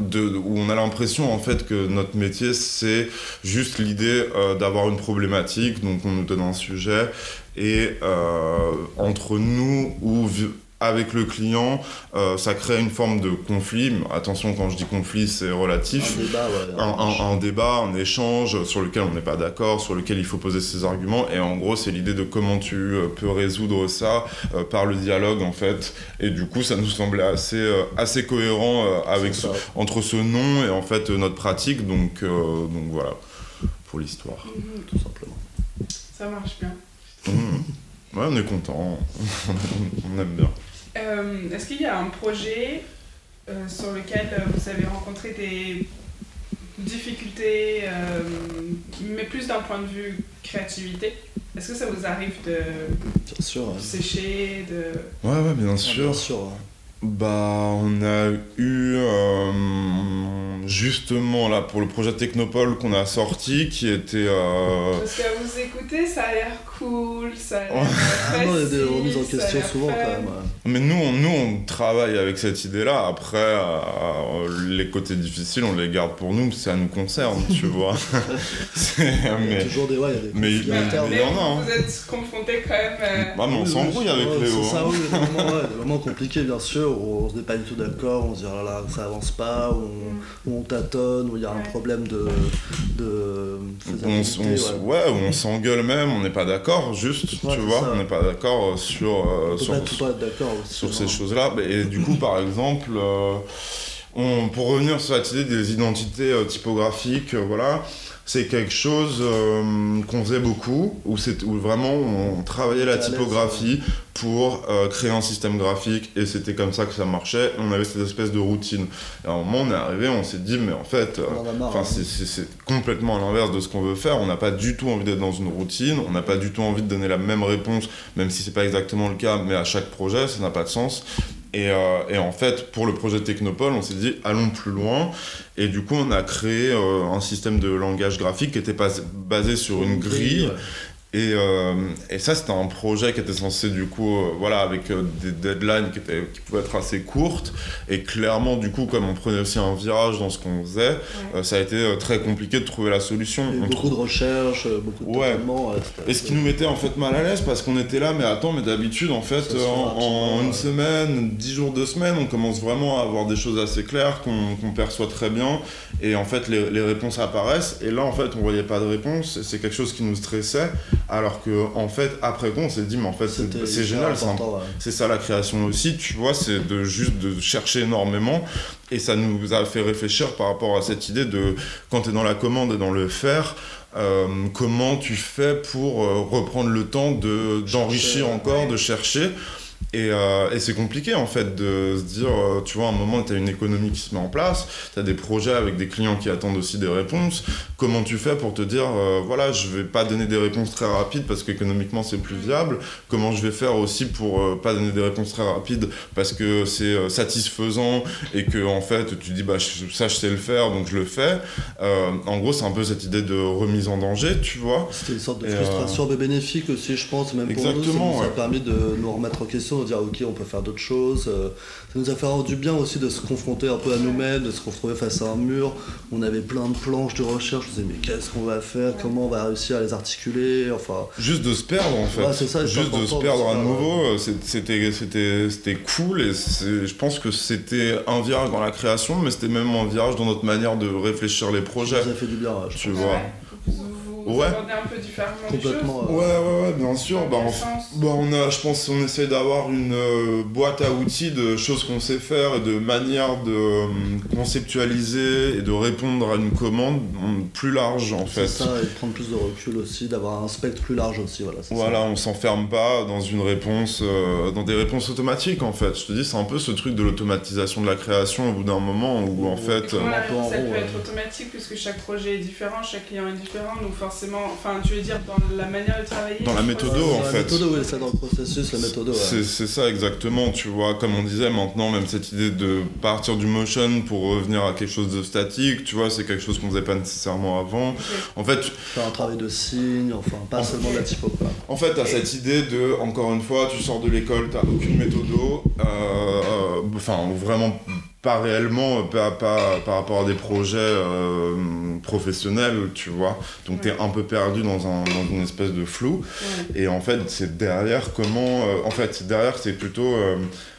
de où on a l'impression en fait que notre métier c'est juste l'idée d'avoir une problématique. Donc on nous donne un sujet et euh, entre nous ou avec le client, euh, ça crée une forme de conflit. Attention, quand je dis conflit, c'est relatif. Un débat, un, débat, un échange sur lequel on n'est pas d'accord, sur lequel il faut poser ses arguments. Et en gros, c'est l'idée de comment tu euh, peux résoudre ça par le dialogue, en fait. Et du coup, ça nous semblait assez, assez cohérent avec entre ce nom et en fait notre pratique. Donc, donc voilà, pour l'histoire. Mhm. Tout simplement. Ça marche bien. Mmh. Ouais, on est content, *laughs* on aime bien. Euh, est-ce qu'il y a un projet euh, sur lequel vous avez rencontré des difficultés, euh, mais plus d'un point de vue créativité? Est-ce que ça vous arrive de sécher de... Ouais, ouais, bien sûr. bien sûr. Bah, on a eu justement là pour le projet Technopole qu'on a sorti qui était. Euh... Parce qu'à vous écouter, ça a l'air cool, ça a ah non, il y a des remises en question souvent quand même. Mais nous on, nous, on travaille avec cette idée-là. Après, euh, les côtés difficiles, on les garde pour nous, ça nous concerne, tu *laughs* vois. mais... Il y a toujours des. Ouais, il y a des mais, mais, mais, y en a. Hein. Vous êtes confrontés quand même. Euh... Bah, mais on s'embrouille avec Léo. C'est ça, hein. oui, des moments, ouais, des *laughs* moments compliqués, bien sûr, où on se n'est pas du tout d'accord, on se dit, oh là là, ça avance pas, où on, mm. où on tâtonne, où il y a un problème de. de on, on, ouais. on s'engueule même, on n'est pas d'accord, juste, tu vois, on n'est pas d'accord sur, on sur, sur ces choses-là. Et du coup, par exemple, euh, on, pour revenir sur cette idée des identités euh, typographiques, euh, voilà, c'est quelque chose euh, qu'on faisait beaucoup, où, où vraiment on travaillait la typographie pour euh, créer un système graphique, et c'était comme ça que ça marchait. On avait cette espèce de routine. Et à un moment, on est arrivé, on s'est dit, mais en fait, euh, hein. c'est- complètement à l'inverse de ce qu'on veut faire. On n'a pas du tout envie d'être dans une routine. On n'a pas du tout envie de donner la même réponse, même si c'est pas exactement le cas, mais à chaque projet, ça n'a pas de sens. Et, euh, et en fait, pour le projet Technopole, on s'est dit allons plus loin. Et du coup, on a créé euh, un système de langage graphique qui était pas basé sur une grille. Et, euh, et ça, c'était un projet qui était censé, du coup, euh, voilà, avec euh, des deadlines qui, étaient, qui pouvaient être assez courtes. Et clairement, du coup, comme on prenait aussi un virage dans ce qu'on faisait, euh, ça a été euh, très compliqué de trouver la solution. Il y a eu On beaucoup de recherches, beaucoup de Ouais. et ce qui nous mettait en fait mal à l'aise parce qu'on était là, mais attends, mais d'habitude, en fait, euh, en, une semaine, dix jours, deux semaines, on commence vraiment à avoir des choses assez claires qu'on perçoit très bien. Et en fait, les, les réponses apparaissent. Et là, en fait, on voyait pas de réponse. Et c'est quelque chose qui nous stressait. Alors que, en fait, après coup, on s'est dit, mais en fait, c'est génial, c'est ça la création aussi, tu vois, c'est de juste de chercher énormément. Et ça nous a fait réfléchir par rapport à cette idée de quand tu es dans la commande et dans le faire, euh, comment tu fais pour euh, reprendre le temps de d'enrichir encore, ouais. de chercher. Et, euh, et c'est compliqué en fait de se dire, euh, tu vois, à un moment tu as une économie qui se met en place, tu as des projets avec des clients qui attendent aussi des réponses. Comment tu fais pour te dire, euh, voilà, je vais pas donner des réponses très rapides parce qu'économiquement c'est plus viable Comment je vais faire aussi pour euh, pas donner des réponses très rapides parce que c'est satisfaisant et que en fait tu dis, bah je- ça je sais le faire donc je le fais. En gros, c'est un peu cette idée de remise en danger, tu vois. C'était une sorte de frustration bénéfique aussi, je pense, même pour nous. Exactement, Ça nous a permis de nous remettre en question, de dire ok, on peut faire d'autres choses. euh, Ça nous a fait avoir du bien aussi de se confronter un peu à nous-mêmes, de se retrouver face à un mur. On avait plein de planches de recherche. On se disait mais qu'est-ce qu'on va faire Comment on va réussir à les articuler Enfin, Juste de se perdre en fait. Ouais, c'est ça, c'est Juste de se perdre à nouveau, c'était c'était c'était cool et c'est- je pense que c'était un virage dans la création, mais c'était même un virage dans notre manière de réfléchir les ça projets. nous a fait du bien. je Tu pense. vois. Ouais. Vous, Ouais. abordez un peu différemment les choses. Complètement. Ouais, euh, ouais, ouais, bien sûr. Bah, sens Bah, on a, je pense qu'on essaie d'avoir une euh, boîte à outils de choses qu'on sait faire et de manières de euh, conceptualiser et de répondre à une commande mm, plus large en fait. C'est ça, et de prendre plus de recul aussi, d'avoir un spectre plus large aussi. Voilà, Voilà, on s'enferme pas dans une réponse, euh, dans des réponses automatiques en fait. Je te dis, c'est un peu ce truc de l'automatisation de la création au bout d'un moment où en fait. Comment la réponse, elle peut être automatique puisque chaque projet est différent, chaque client est différent, donc forcément, enfin tu veux dire dans la manière de travailler Dans la méthode, en Dans la fait. méthode, oui, ça dans le processus, la méthode, ouais. C'est ça exactement, tu vois, comme on disait maintenant, même cette idée de partir du motion pour revenir à quelque chose de statique, tu vois, c'est quelque chose qu'on faisait pas nécessairement avant. En fait, tu- Faire un travail de signe, enfin, pas seulement de la typo, quoi. en fait, t'as cette idée de, encore une fois, tu sors de l'école, t'as aucune méthodo, euh, euh, enfin, vraiment pas réellement, euh, pas, pas- par rapport à des projets euh, professionnels, tu vois. Donc t'es un peu perdu dans, un, dans une espèce de flou. Ouais. Et en fait, c'est derrière comment. euh, en fait, c'est derrière, c'est plutôt.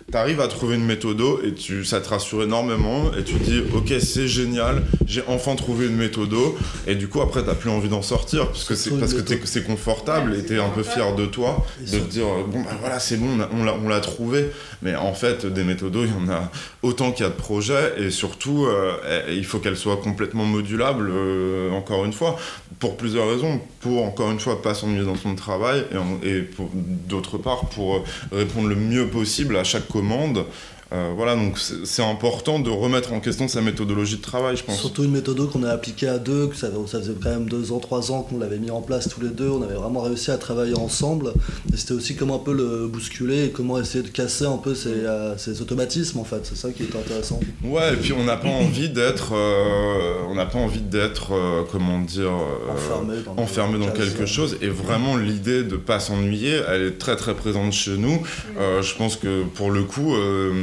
Euh, T'arrives à trouver une méthodo et tu, ça te rassure énormément et tu te dis ok c'est génial j'ai enfin trouvé une méthodo. Et du coup après t'as plus envie d'en sortir parce que c'est parce que méthode. c'est confortable et t'es un peu fier de toi de te dire euh, bon bah voilà c'est bon on l'a on l'a trouvé. Mais en fait des méthodos il y en a autant qu'il y a de projets et surtout euh, il faut qu'elles soient complètement modulables euh, encore une fois pour plusieurs raisons. Pour encore une fois pas s'ennuyer dans son travail et, en- et pour- d'autre part pour répondre le mieux possible à chaque commande Euh, voilà donc c'est important de remettre en question sa méthodologie de travail je pense Surtout une méthode qu'on a appliquée à deux, que ça, ça faisait quand même deux ans, trois ans qu'on l'avait mis en place tous les deux. On avait vraiment réussi à travailler ensemble. Et c'était aussi comment un peu le bousculer et comment essayer de casser un peu ces, euh, ces automatismes en fait. C'est ça qui est intéressant. ouais et puis on n'a pas envie d'être euh, on n'a pas envie d'être euh, comment dire euh, Enfermé dans, enfermé dans quelque chose et vraiment l'idée de pas s'ennuyer elle est très très présente chez nous Euh, je pense que pour le coup euh,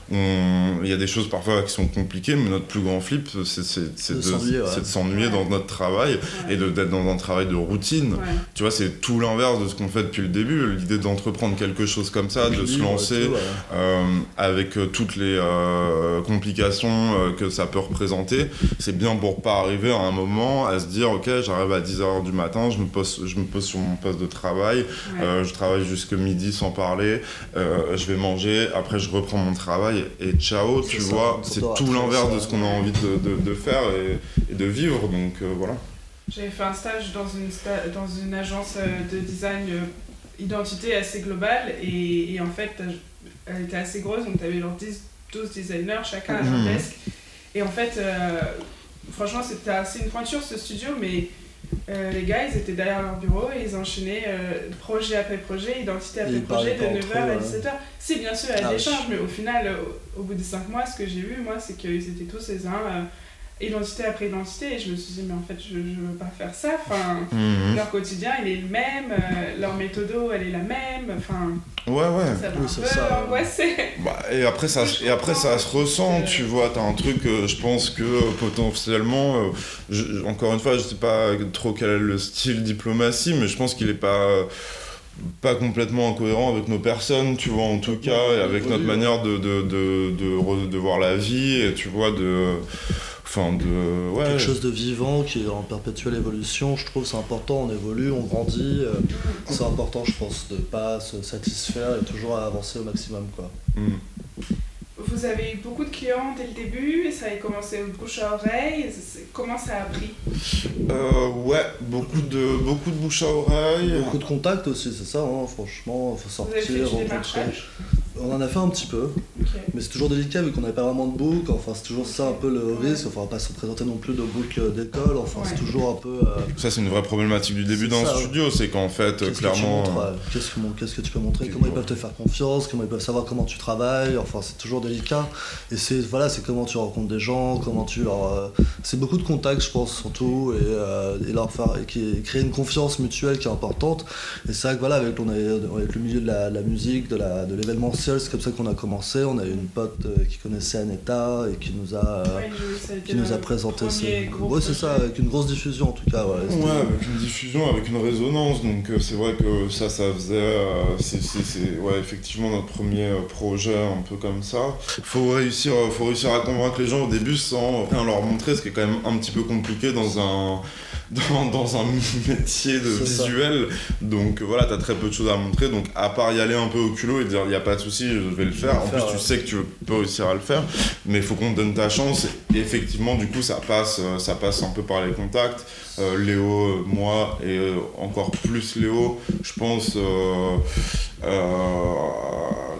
il y a des choses parfois qui sont compliquées mais notre plus grand flip c'est De de s'ennuyer, ouais. dans notre travail Ouais. et de- d'être dans un travail de routine Ouais. tu vois c'est tout l'inverse de ce qu'on fait depuis le début l'idée d'entreprendre quelque chose comme ça de se lancer tout, ouais. euh, avec euh, toutes les euh, complications euh, que ça peut représenter, c'est bien pour pas arriver à un moment à se dire ok j'arrive à 10h du matin, je me pose, je me pose sur mon poste de travail, Ouais. euh, je travaille jusque midi sans parler, euh, je vais manger, après je reprends mon travail et ciao, tu ça, vois, c'est tout l'inverse de ce qu'on a envie de, de- de faire et, et de vivre, donc euh, voilà. J'avais fait un stage dans une, sta- dans une agence euh, de design euh, identité assez globale et, et en fait elle était assez grosse donc t'avais genre 10, 12 designers chacun à leur Mhm. desk et en fait euh, franchement c'était assez une pointure ce studio mais euh, les gars ils étaient derrière leur bureau et ils enchaînaient euh, projet après projet, identité après ils projet de pas 9h à entre eux, 17h. Si bien sûr il y a Ah des mais au final au, au bout des 5 mois ce que j'ai vu moi c'est qu'ils étaient tous les uns euh, identité après identité et je me suis dit mais en fait je, je veux pas faire ça enfin Mhm. leur quotidien il est le même euh, leur méthodo elle est la même enfin Ouais, ouais. ça Oui, un c'est peu ça. angoissée Bah, et après ça Je et après ça se ressent tu vois t'as un truc euh, je pense que euh, potentiellement euh, je- encore une fois je sais pas trop quel est le style diplomatie mais je pense qu'il est pas euh, pas complètement incohérent avec nos personnes tu vois en tout cas et avec notre manière de de, de, de voir la vie et tu vois de enfin de ouais quelque chose de vivant qui est en perpétuelle évolution, je trouve c'est important, on évolue, on grandit, euh, c'est important je pense de pas se satisfaire et toujours à avancer au maximum quoi. Mm. vous avez eu beaucoup de clients dès le début et ça a commencé de bouche à oreille comment ça a pris? Euh, ouais beaucoup de beaucoup de bouche à oreille Beaucoup de contacts aussi, c'est ça, hein, franchement, faut vous avez fait sortir, du rencontrer. On en a fait un petit peu, mais c'est toujours délicat vu qu'on n'avait pas vraiment de book, enfin c'est toujours ça un peu le risque, enfin on va pas se présenter non plus de book euh, d'école, enfin Ouais. c'est toujours un peu... euh, ça c'est une vraie problématique du début C'est dans ça, le studio c'est qu'en fait Qu'est-ce que tu clairement montres, euh, qu'est-ce que, qu'est-ce que tu peux montrer? Comment ils peuvent te faire confiance? Comment ils peuvent savoir comment tu travailles? Enfin, c'est toujours délicat. Et c'est voilà, c'est comment tu rencontres des gens, comment tu leur. euh, c'est beaucoup de contacts, je pense surtout, et, euh, et leur faire et qui créer une confiance mutuelle qui est importante. Et c'est vrai que voilà, avec, on est- avec le milieu de la, la musique, de la de c'est comme ça qu'on a commencé. On a eu une pote euh, qui connaissait Aneta et qui nous a euh, Ouais, qui nous a présenté ses. gros Ouais, c'est ça, avec une grosse diffusion en tout cas. Ouais, avec une diffusion, avec une résonance, donc euh, c'est vrai que ça, ça faisait, euh, c'est, c'est, c'est, ouais, effectivement notre premier projet un peu comme ça. Faut réussir, faut réussir à convaincre les gens au début sans rien leur montrer, ce qui est quand même un petit peu compliqué dans un, dans, dans un *laughs* métier de ça. visuel. Donc euh, voilà, t'as très peu de choses à montrer, donc à part y aller un peu au culot et dire y a pas de souci, je vais le faire. En plus, tu sais que tu peux réussir à le faire, mais il faut qu'on te donne ta chance. Et effectivement, du coup, ça passe, euh, ça passe un peu par les contacts. Euh, Léo, moi et encore plus Léo, je pense, euh,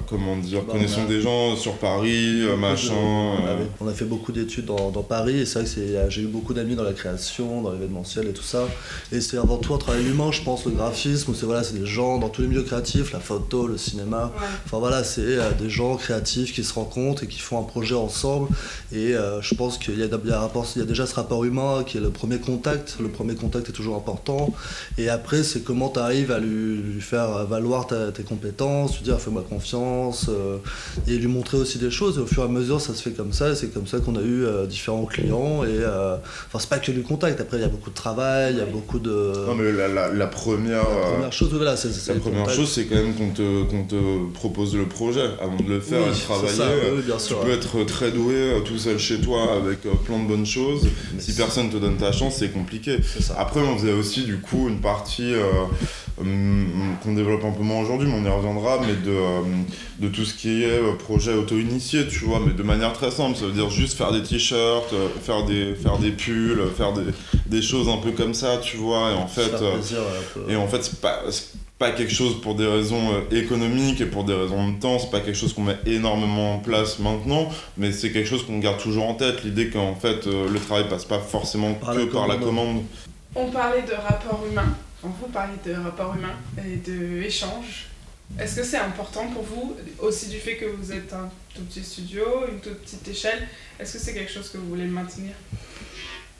comment dire, Bah, connaissons a- des gens sur Paris, euh, machin. On euh, avait- on a fait beaucoup d'études dans, dans Paris et c'est vrai que c'est- j'ai eu beaucoup d'amis dans la création, dans l'événementiel et tout ça. Et c'est avant tout un travail humain, je pense, le graphisme, c'est voilà, c'est des gens dans tous les milieux créatifs, la photo, le cinéma. Ouais. Enfin voilà, c'est euh, des gens créatifs qui se rencontrent et qui font un projet ensemble. Et euh, je pense qu'il y, a y y déjà ce rapport humain qui est le premier contact. Le premier contact est toujours important. Et après, c'est comment tu arrives à lui, lui faire valoir ta- tes compétences, lui dire fais-moi confiance, euh, et lui montrer aussi des choses. Et au fur et à mesure, ça se fait comme ça. Et c'est comme ça qu'on a eu euh, différents clients. Et euh, enfin, c'est pas que du contact. Après, il y a beaucoup de travail, il y a beaucoup de. Non, mais la, la, la première. la première chose, voilà, c'est La première chose, c'est quand même qu'on te, qu'on te propose le projet avant de le faire Oui, et travailler. ça, oui, bien Tu sûr. peux être très doué tout seul chez toi avec plein de bonnes choses. Mais Si personne te donne ta chance, c'est compliqué. Après, on faisait aussi du coup une partie qu'on développe un peu moins aujourd'hui, mais on y reviendra, mais de, euh, de tout ce qui est euh, projet auto-initié, tu vois, mais de manière très simple. Ça veut dire juste faire des t-shirts, euh, faire des, faire des pulls, euh, faire des, des choses un peu comme ça, tu vois. Et en fait, euh, plaisir, et en fait, c'est pas, c'est pas quelque chose pour des raisons euh, économiques et pour des raisons de temps, c'est pas quelque chose qu'on met énormément en place maintenant, mais c'est quelque chose qu'on garde toujours en tête, l'idée qu'en fait euh, le travail passe pas forcément Par que la par la commande. On parlait de rapport humain, vous parliez de rapport humain et de échange. Est-ce que c'est important pour vous, aussi du fait que vous êtes un tout petit studio, une toute petite échelle, est-ce que c'est quelque chose que vous voulez maintenir?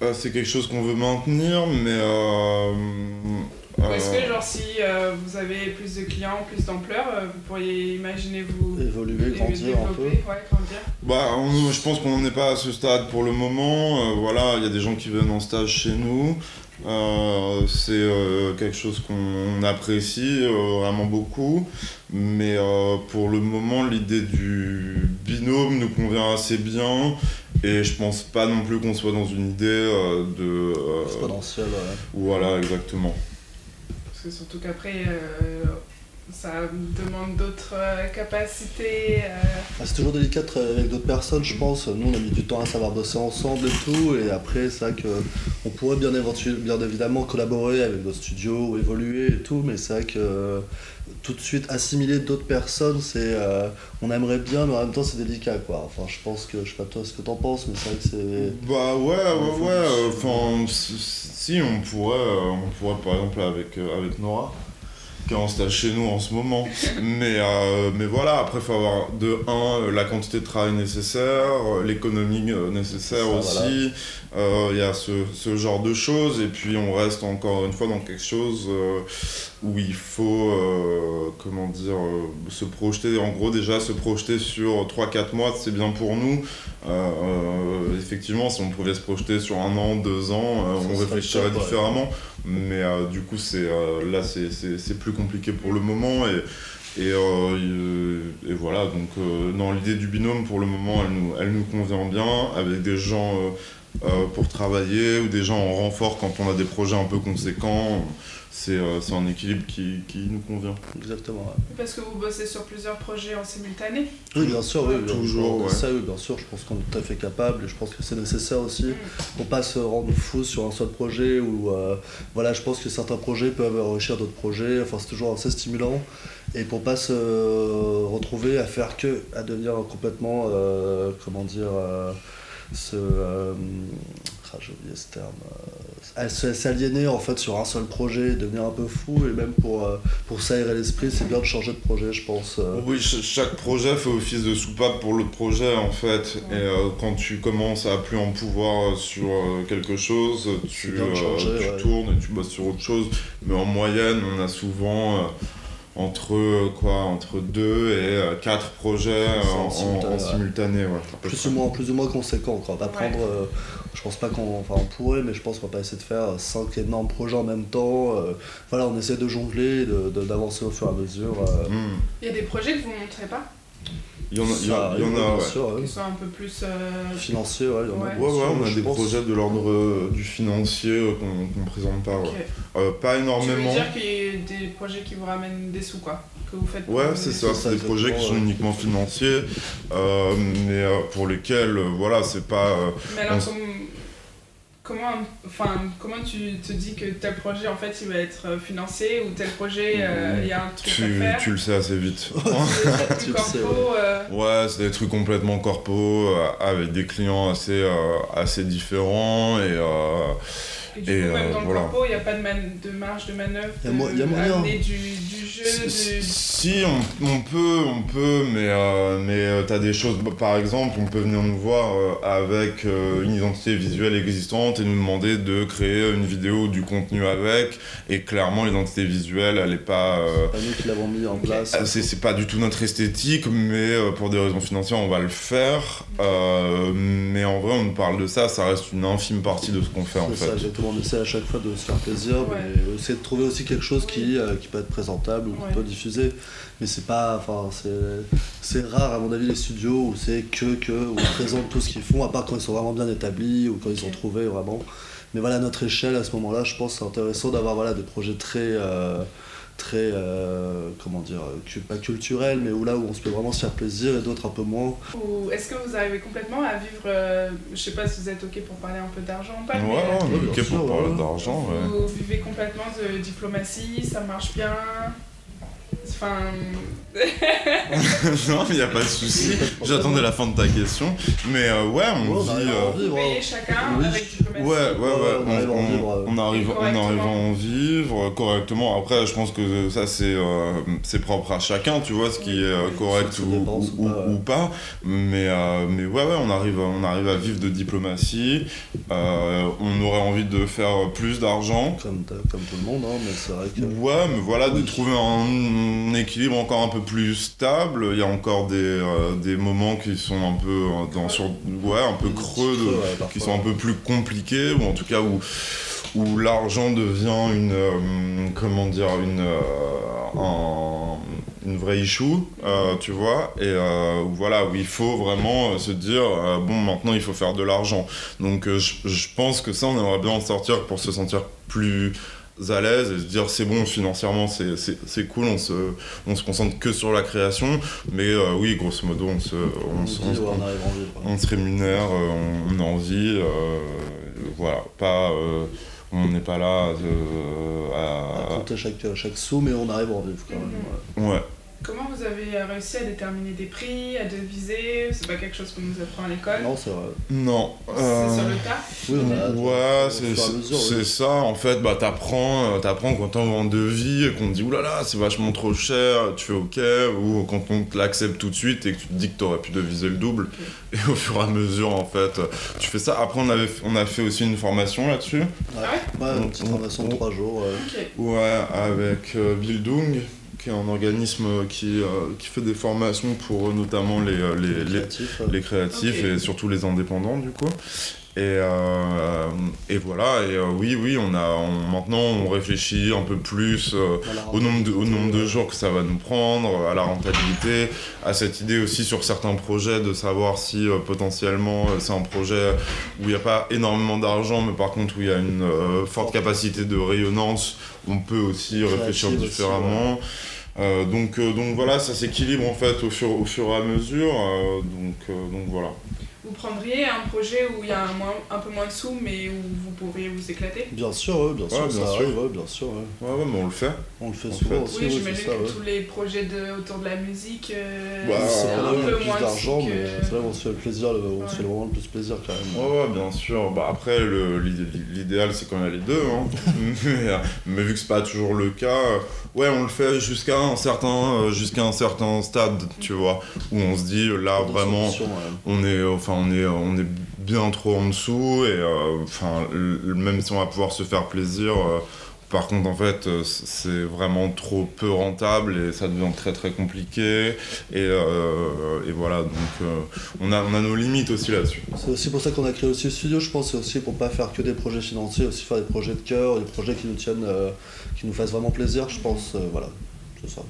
Euh, c'est quelque chose qu'on veut maintenir, mais... Euh, Ou est-ce euh, que genre si euh, vous avez plus de clients, plus d'ampleur, euh, vous pourriez imaginer vous Évoluer, grandir un peu. ouais, Bah, on- je pense qu'on n'en est pas à ce stade pour le moment. Euh, voilà, il y a des gens qui viennent en stage chez nous. Euh, c'est euh, quelque chose qu'on apprécie euh, vraiment beaucoup. Mais euh, pour le moment, l'idée du binôme nous convient assez bien. Et je pense pas non plus qu'on soit dans une idée euh, de. euh, Exponentiel, ouais. voilà, exactement. Parce que surtout qu'après, ça demande d'autres euh, capacités. euh, Ah, c'est toujours délicat de travailler avec d'autres personnes, je pense. Nous, on a mis du temps à savoir bosser ensemble et tout. Et après, c'est vrai qu'on pourrait bien, éventu- bien évidemment collaborer avec d'autres studios ou évoluer et tout. Mais c'est vrai que euh, tout de suite, assimiler d'autres personnes, c'est. euh, on aimerait bien, mais en même temps, c'est délicat, quoi. Enfin, je pense que. Je sais pas toi ce que t'en penses, mais c'est vrai que c'est. Bah ouais, ouais, ouais. Enfin, si on pourrait, on pourrait par exemple avec, avec Nora, qui est en stage chez nous en ce moment. mais, euh, mais voilà, après, il faut avoir de 1 la quantité de travail nécessaire, euh, l'économie euh, nécessaire Ça, aussi. Euh, Il y a ce, ce genre de choses, et puis on reste encore une fois dans quelque chose euh, où il faut, euh, comment dire, euh, se projeter, en gros déjà se projeter sur 3-4 mois, c'est bien pour nous. Euh, euh, effectivement, si on pouvait se projeter sur un an, deux ans, euh, on réfléchirait ouais. différemment. Mais euh, du coup, c'est euh, là, c'est plus compliqué pour le moment. Euh, et- voilà, donc euh, dans l'idée du binôme, pour le moment, elle nous, elle nous convient bien, avec des gens euh, euh, pour travailler ou des gens en renfort quand on a des projets un peu conséquents. C'est euh, c'est un équilibre qui, qui nous convient. Exactement. ouais. Parce que vous bossez sur plusieurs projets en simultané. Oui, bien sûr, oui. bien- Toujours, ouais. Ça, oui, bien sûr. Je pense qu'on est tout à fait capable et je pense que c'est nécessaire aussi. Mm. pour pas se rendre fou sur un seul projet ou euh, voilà je pense que certains projets peuvent enrichir d'autres projets enfin c'est toujours assez stimulant et pour pas se retrouver à faire que à devenir complètement euh, comment dire euh, euh, ah, j'ai oublié ce terme euh, s'aliéner en fait sur un seul projet devenir un peu fou et même pour euh, pour s'aérer l'esprit c'est bien de changer de projet je pense euh. Oui, ch- chaque projet fait office de soupape pour l'autre projet en fait. Et euh, quand tu commences à plus en pouvoir sur euh, quelque chose, tu, euh, changer, tu ouais. tournes et tu bosses sur autre chose. Mais en moyenne, on a souvent euh, entre quoi, entre 2 et 4 projets en en, en- simultané, en ouais. simultané. plus ou moins plus ou moins conséquent quoi. Ouais. prendre euh, je pense pas qu'on enfin on pourrait mais je pense qu'on va pas essayer de faire cinq énormes projets en même temps euh, voilà on essaie de jongler de- de- d'avancer au fur et à mesure euh, Hmm. Il y a des projets que vous montrez pas, Il y en a, il y en a- ça il y en arrive, a, bien ouais. sûr, ouais. qui sont un peu plus. euh, financier ouais, il y en a Ouais. Ouais, on a des pense. projets de l'ordre euh, du financier euh, qu'on qu'on présente pas. Euh, pas Tu veux énormément. dire qu'il y a des projets qui vous ramènent des sous, quoi? Que vous faites Ouais, c'est ça, c'est des projets qui sont uniquement financiers, euh, mais euh, pour lesquels, euh, voilà, c'est pas. euh, Mais alors, On s- comme- comment, enfin, comment tu te dis que tel projet, en fait, il va être euh, financé ou tel projet, euh, il y a un truc à tu, faire tu le sais assez vite. *laughs* *laughs* Tu sais, corpo, euh, ouais, c'est des trucs complètement corpo, euh, avec des clients assez, euh, assez différents, et. Euh, et du Et, coup, même euh, dans voilà. le corpo, il n'y a pas de, man- de marge de manœuvre, Il y a mo- y a moyen. amener du, du jeu, Si, on, on peut, on peut, mais, euh, mais euh, t'as des choses. bah, Par exemple, on peut venir nous voir euh, avec euh, une identité visuelle existante et nous demander de créer une vidéo ou du contenu avec. Et clairement, l'identité visuelle, elle est pas. euh, C'est pas nous qui l'avons mis en place c'est c'est pas du tout notre esthétique, mais euh, pour des raisons financières, on va le faire. Euh, mais en vrai, on nous parle de ça, ça reste une infime partie de ce qu'on fait en fait. ça, On essaie à chaque fois de se faire plaisir, Ouais. mais essayer de trouver aussi quelque chose qui, euh, qui peut être présentable ou Ouais. qu'on peut diffuser. Mais c'est pas, enfin, c'est, rare à mon avis les studios où c'est que, que, où ils présentent tout ce qu'ils font, à part quand ils sont vraiment bien établis ou quand ils ont Ok. trouvé vraiment. Mais voilà, à notre échelle, à ce moment-là, je pense que c'est intéressant d'avoir voilà, des projets très, euh, très, euh, comment dire, cu- pas culturels, mais où là où on se peut vraiment se faire plaisir et d'autres un peu moins. Ou est-ce que vous arrivez complètement à vivre, euh, je sais pas si vous êtes ok pour parler un peu d'argent ou pas, Ouais, euh, on est ok pour parler ouais. d'argent. ouais. vous vivez complètement de diplomatie, ça marche bien? Enfin, *laughs* non, mais y a pas de souci. J'attendais la fin de ta question. Mais euh, ouais, on Ouais, on vit. arrive euh, chacun Oui. avec diplomatie Ouais, ouais, ouais, on arrive à en vivre, euh, on arrive, on arrive à en vivre correctement. Après, je pense que ça, c'est euh, c'est propre à chacun, tu vois, ce qui est euh, correct ou, ou- pas, ouais. ou pas. Mais, euh, mais ouais, ouais, on arrive, on arrive à vivre de diplomatie. Euh, on aurait envie de faire plus d'argent. Comme, comme tout le monde, hein, mais c'est vrai que. Ouais, mais voilà, de trouver un, équilibre encore un peu plus stable. Il y a encore des, euh, des moments qui sont un peu euh, dans, sur, ouais, un peu creux, de- ouais, qui sont un peu plus compliqués, ou en tout cas où, où l'argent devient une, euh, comment dire, une, euh, un- une vraie issue, tu vois, et voilà, où il faut vraiment se dire, bon, maintenant il faut faire de l'argent. Donc je, je pense que ça, on aimerait bien en sortir pour se sentir plus à l'aise et se dire c'est bon financièrement c'est, cool on se, on se concentre que sur la création mais euh, oui grosso modo on se, on, On se- on se- on on rémunère euh, on, a envie euh, voilà pas euh, on n'est pas là À à, compter chaque, chaque sou, mais on arrive en vivre quand même. ouais. ouais Comment vous avez réussi à déterminer des prix, à deviser? C'est pas quelque chose qu'on nous apprend à l'école? Non, c'est vrai. non C'est euh, sur le tas? Oui, on a- Ouais, c'est oui. ça, en fait, bah t'apprends, euh, t'apprends quand on va en devis et qu'on te dit oulala, c'est vachement trop cher, tu fais ok, ou quand on te l'accepte tout de suite et que tu te dis que t'aurais pu deviser le double, et au fur et à mesure, en fait, tu fais ça. Après, on, avait, on a fait aussi une formation là-dessus, Ah ouais? Ouais, On- une petite on- formation de on- 3 jours. ouais. Ok. ouais, avec euh, Bildung, qui est un organisme qui, euh, qui fait des formations pour euh, notamment les, euh, les, les, créatifs et surtout les indépendants du coup. Et, euh, et voilà, et euh, oui, oui, on a, on- maintenant on réfléchit un peu plus euh, Voilà, au, nombre de, au nombre de jours que ça va nous prendre, à la rentabilité, à cette idée aussi sur certains projets de savoir si euh, potentiellement euh, c'est un projet où il n'y a pas énormément d'argent, mais par contre où il y a une euh, forte capacité de rayonnance, on peut aussi réfléchir aussi, différemment. Euh, donc, euh, donc voilà, ça s'équilibre en fait au fur, au fur et à mesure. euh, donc, euh, donc voilà. Vous prendriez un projet où il y a un, moins- un peu moins de sous, mais où vous pourriez vous éclater Bien sûr, ouais, bien sûr, Ouais, bien ça sûr. arrive, ouais, bien sûr. ouais. Ouais, ouais, mais on le fait. On le fait En souvent fait. aussi, Oui, j'imagine ça, que ouais. tous les projets de, autour de la musique, euh, Bah, c'est un peu plus moins d'argent, mais que... c'est là où on se fait le plaisir, le- on se fait vraiment le plus plaisir quand même. Ouais, ouais, bien sûr. Bah, après, l'idéal, c'est qu'on a les deux. Hein. *laughs* mais, euh, mais vu que c'est pas toujours le cas, euh, ouais, on le fait jusqu'à un certain, euh, jusqu'à un certain stade, tu vois, où on se dit là vraiment, on est, enfin, on est, on est bien trop en dessous et euh, enfin, même si on va pouvoir se faire plaisir. euh, par contre, en fait, euh, c'est vraiment trop peu rentable et ça devient très très compliqué. Et, euh, et voilà, donc euh, on, a, on a nos limites aussi là-dessus. C'est aussi pour ça qu'on a créé aussi le studio, je pense, c'est aussi pour pas faire que des projets financiers, aussi faire des projets de cœur, des projets qui nous tiennent, euh, qui nous fassent vraiment plaisir, je pense, euh, voilà, c'est ça.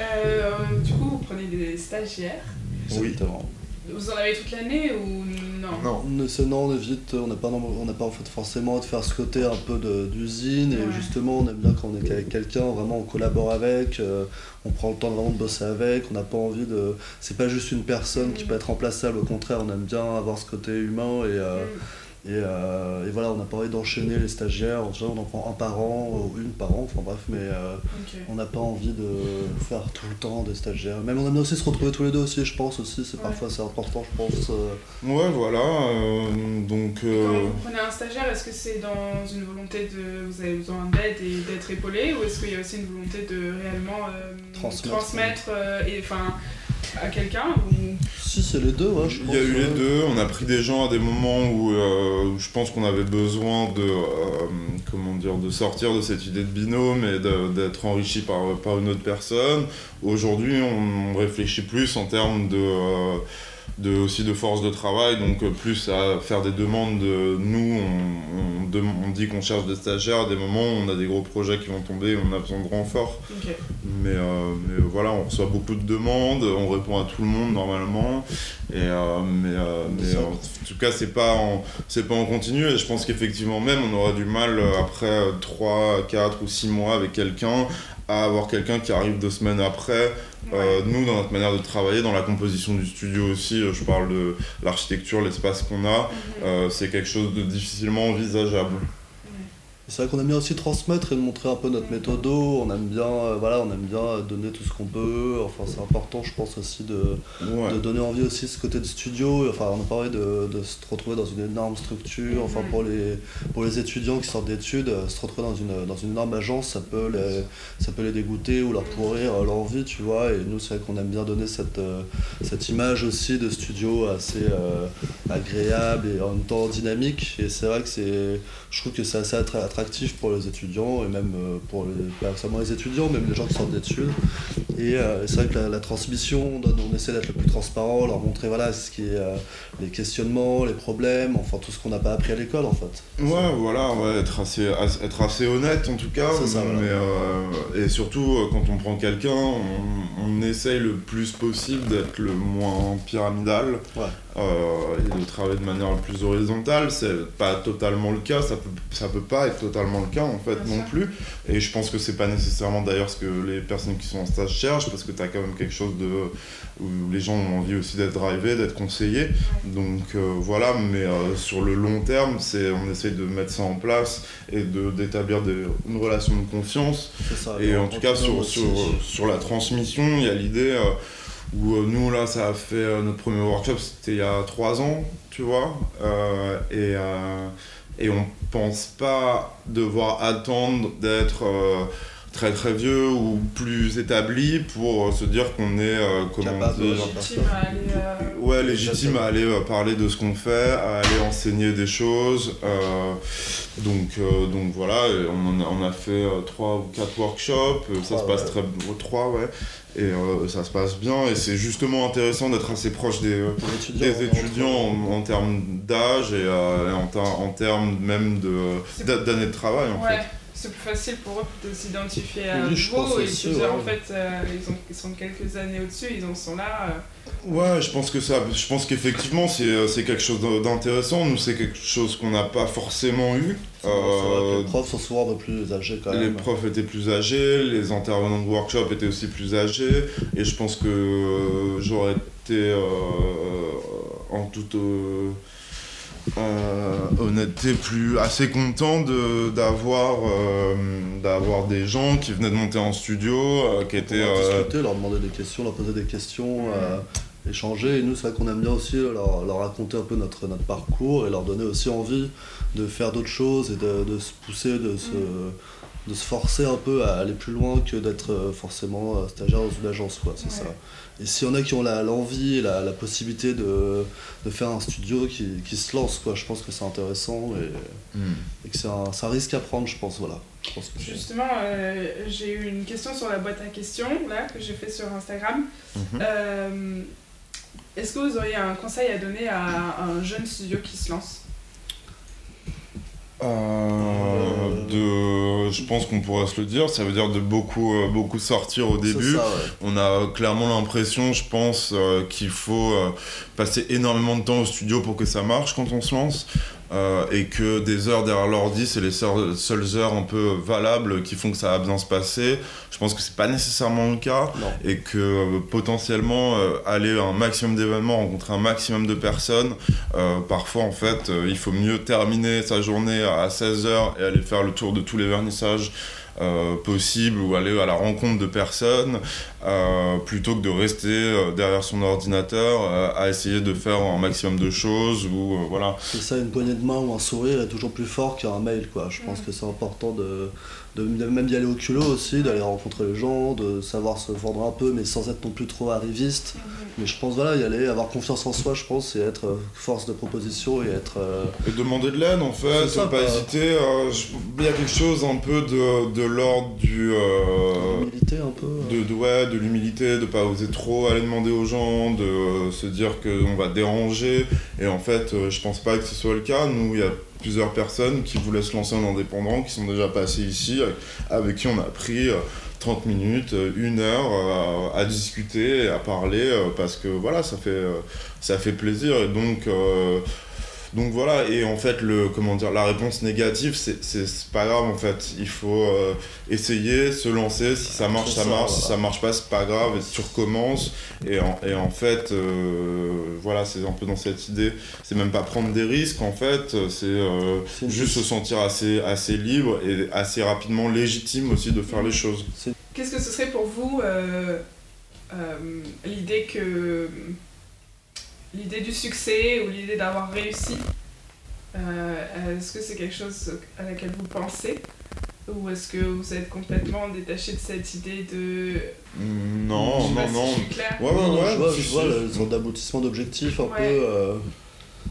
Euh, du coup, vous prenez des stagiaires. Oui. Exactement. Vous en avez toute l'année ou non Non. Non, on évite, on n'a pas, on n'a pas en fait forcément de faire ce côté un peu de- d'usine, et justement, on aime bien quand on est avec quelqu'un, vraiment on collabore avec, euh, on prend le temps vraiment de bosser avec, on n'a pas envie de. C'est pas juste une personne qui Mhm. peut être remplaçable, au contraire, on aime bien avoir ce côté humain, et, euh, Mm. Et, euh, et voilà, on n'a pas envie d'enchaîner les stagiaires, en on en prend un par an, ou une par an, enfin bref, mais. euh, on n'a pas envie de faire tout le temps des stagiaires. Même on aime aussi se retrouver tous les deux aussi, je pense aussi. C'est Ouais. parfois c'est important, je pense. euh, Ouais, voilà. euh, donc, Quand euh, vous prenez un stagiaire, est-ce que c'est dans une volonté de. Vous avez besoin d'aide et d'être épaulé ou est-ce qu'il y a aussi une volonté de réellement euh, Transmettre. transmettre, euh, et, enfin, à quelqu'un ou... Si c'est les deux, ouais, je il pense. y a eu les deux. On a pris des gens à des moments où, euh, où je pense qu'on avait besoin de, euh, comment dire, de sortir de cette idée de binôme et d'être enrichi par, par une autre personne. Aujourd'hui, on réfléchit plus en termes de, euh, de aussi de force de travail, donc euh, plus à faire des demandes. De, nous, on, on dit qu'on cherche des stagiaires. À des moments, on a des gros projets qui vont tomber, on a besoin de renforts. Ok. Mais, euh, mais voilà, on reçoit beaucoup de demandes, on répond à tout le monde normalement. Et, euh, mais euh, en tout cas, c'est pas, en- c'est pas en continu. Et je pense qu'effectivement, même, on aura du mal après 3, 4 ou 6 mois avec quelqu'un à avoir quelqu'un qui arrive deux semaines après. Euh, nous, dans notre manière de travailler, dans la composition du studio aussi, euh, je parle de l'architecture, l'espace qu'on a, Mhm. euh, c'est quelque chose de difficilement envisageable. C'est vrai qu'on aime bien aussi transmettre et montrer un peu notre méthode. On aime bien, euh, voilà, on aime bien donner tout ce qu'on peut. Enfin, c'est important, je pense aussi de, Ouais. de donner envie aussi ce côté de studio. Enfin, on a parlé de, de se retrouver dans une énorme structure. Enfin, pour les, pour les étudiants qui sortent d'études, euh, se retrouver dans une, dans une énorme agence, ça peut, les, ça peut les dégoûter ou leur pourrir leur vie, tu vois. Et nous, c'est vrai qu'on aime bien donner cette, euh, cette image aussi de studio assez euh, agréable et en même temps dynamique. Et c'est vrai que c'est, je trouve que c'est assez attra- attractif pour les étudiants et même euh, pour les, pas seulement les étudiants, même les gens qui sortent d'études. Et euh, c'est vrai que la, la transmission, on, essaie d'être le plus transparent, leur montrer voilà, ce qui est euh, les questionnements, les problèmes, enfin tout ce qu'on n'a pas appris à l'école en fait. Ouais, voilà, ouais, être assez, as- être assez honnête en tout cas. Ça, voilà. mais, euh, et surtout, quand on prend quelqu'un, on, on essaye le plus possible d'être le moins pyramidal. Ouais. Euh, et de travailler de manière plus horizontale. C'est pas totalement le cas, ça peut, ça peut pas être totalement le cas en fait non plus. Et je pense que c'est pas nécessairement d'ailleurs ce que les personnes qui sont en stage cherchent, parce que tu as quand même quelque chose de. où les gens ont envie aussi d'être drivés, d'être conseillés. Donc euh, voilà, mais euh, sur le long terme, c'est on essaye de mettre ça en place et d'établir une relation de confiance. Ça, et en tout cas, sur, sur, sur, la transmission, il y a l'idée où euh, nous, là, ça a fait euh, notre premier workshop, c'était il y a trois ans, tu vois. Euh, et, et on pense pas devoir attendre d'être très très vieux ou plus établi pour se dire qu'on est comment dire légitime à aller ouais légitime à aller parler de ce qu'on fait à aller enseigner des choses donc donc voilà on, a, on a fait trois ou quatre workshops ça se passe très trois ouais et euh, ça se passe bien et c'est justement intéressant d'être assez proche des, euh, des étudiants en, termes d'âge et, euh, en, en, termes même d'années de, travail en fait. C'est plus facile pour eux de s'identifier à vous et de en fait ils, ont, ils, sont quelques années au-dessus, ils en sont là. Ouais, je pense que ça, je pense qu'effectivement c'est quelque chose d'intéressant. Nous c'est quelque chose qu'on n'a pas forcément eu. Euh, les profs sont souvent peu plus âgés quand même. Les profs étaient plus âgés, les intervenants de workshop étaient aussi plus âgés, et je pense que euh, j'aurais été euh, en toute honnêteté plus assez content d'avoir d'avoir des gens qui venaient de monter en studio, qui étaient discuter, leur demander des questions, leur poser des questions échanger. Et nous, c'est vrai qu'on aime bien aussi leur, leur, raconter un peu notre, notre parcours et leur donner aussi envie de faire d'autres choses et de, de, se pousser, de se, de se forcer un peu à aller plus loin que d'être euh, forcément euh, stagiaire dans une agence. Quoi, c'est ça. Et s'il y en a qui ont l'envie et la, la, possibilité de, de, faire un studio qui, qui, se lance, quoi, je pense que c'est intéressant et, hmm. et que c'est un, un, risque à prendre, je pense. Voilà. Justement, euh, j'ai eu une question sur la boîte à questions là, que j'ai fait sur Instagram. Mhm. Est-ce que vous auriez un conseil à donner à un jeune studio qui se lance? Euh, de, je pense qu'on pourrait se le dire, ça veut dire de beaucoup, euh, beaucoup sortir au début. On a clairement l'impression, je pense, euh, qu'il faut passer énormément de temps au studio pour que ça marche quand on se lance. Euh, et que des heures derrière l'ordi, c'est les seules heures un peu valables qui font que ça va bien se passer. Je pense que c'est pas nécessairement le cas et que euh, potentiellement euh, aller à un maximum d'événements, rencontrer un maximum de personnes, parfois en fait, il faut mieux terminer sa journée à 16 heures et aller faire le tour de tous les vernissages euh, possible ou aller à la rencontre de personnes euh, plutôt que de rester euh, derrière son ordinateur à essayer de faire un maximum de choses ou voilà. C'est ça, une poignée de main ou un sourire est toujours plus fort qu'un mail quoi. Je pense que c'est important de, de, même d'y aller au culot aussi, d'aller rencontrer les gens, de savoir se vendre un peu mais sans être non plus trop arriviste. Mais je pense voilà, y aller, avoir confiance en soi, je pense, et être force de proposition et être. Et demander de l'aide en fait, ça, pas, hésiter. Il y a quelque chose un peu de, de l'ordre du. Euh, l'humilité un peu. De, de, ouais, de l'humilité, de pas oser trop aller demander aux gens, de euh, se dire qu'on va déranger. Et en fait, euh, je pense pas que ce soit le cas. Nous, il y a plusieurs personnes qui voulaient se lancer en indépendant, qui sont déjà passées ici, avec, qui on a pris. 30 minutes, une heure à, discuter, à parler, parce que voilà, ça fait, ça fait plaisir. Et donc, donc voilà, et en fait, le, comment dire, la réponse négative, c'est pas grave en fait. Il faut euh, essayer, se lancer. Si ça marche, ça, marche. Si ça marche pas, c'est pas grave. Et tu recommences. Et en, et en fait, euh, voilà, c'est un peu dans cette idée. C'est même pas prendre des risques en fait. C'est euh, juste se sentir assez, assez libre et assez rapidement légitime aussi de faire les choses. Qu'est-ce que ce serait pour vous l'idée que l'idée du succès ou l'idée d'avoir réussi, euh, est-ce que c'est quelque chose à laquelle vous pensez? Ou est-ce que vous êtes complètement détaché de cette idée de... Non, non, non. ouais, ouais, ouais, je vois, je vois le genre d'aboutissement d'objectif un peu... Euh,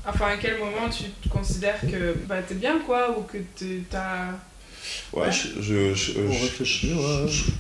enfin, à quel moment tu considères que bah, t'es bien, quoi, ou que t'as Ouais, je, je,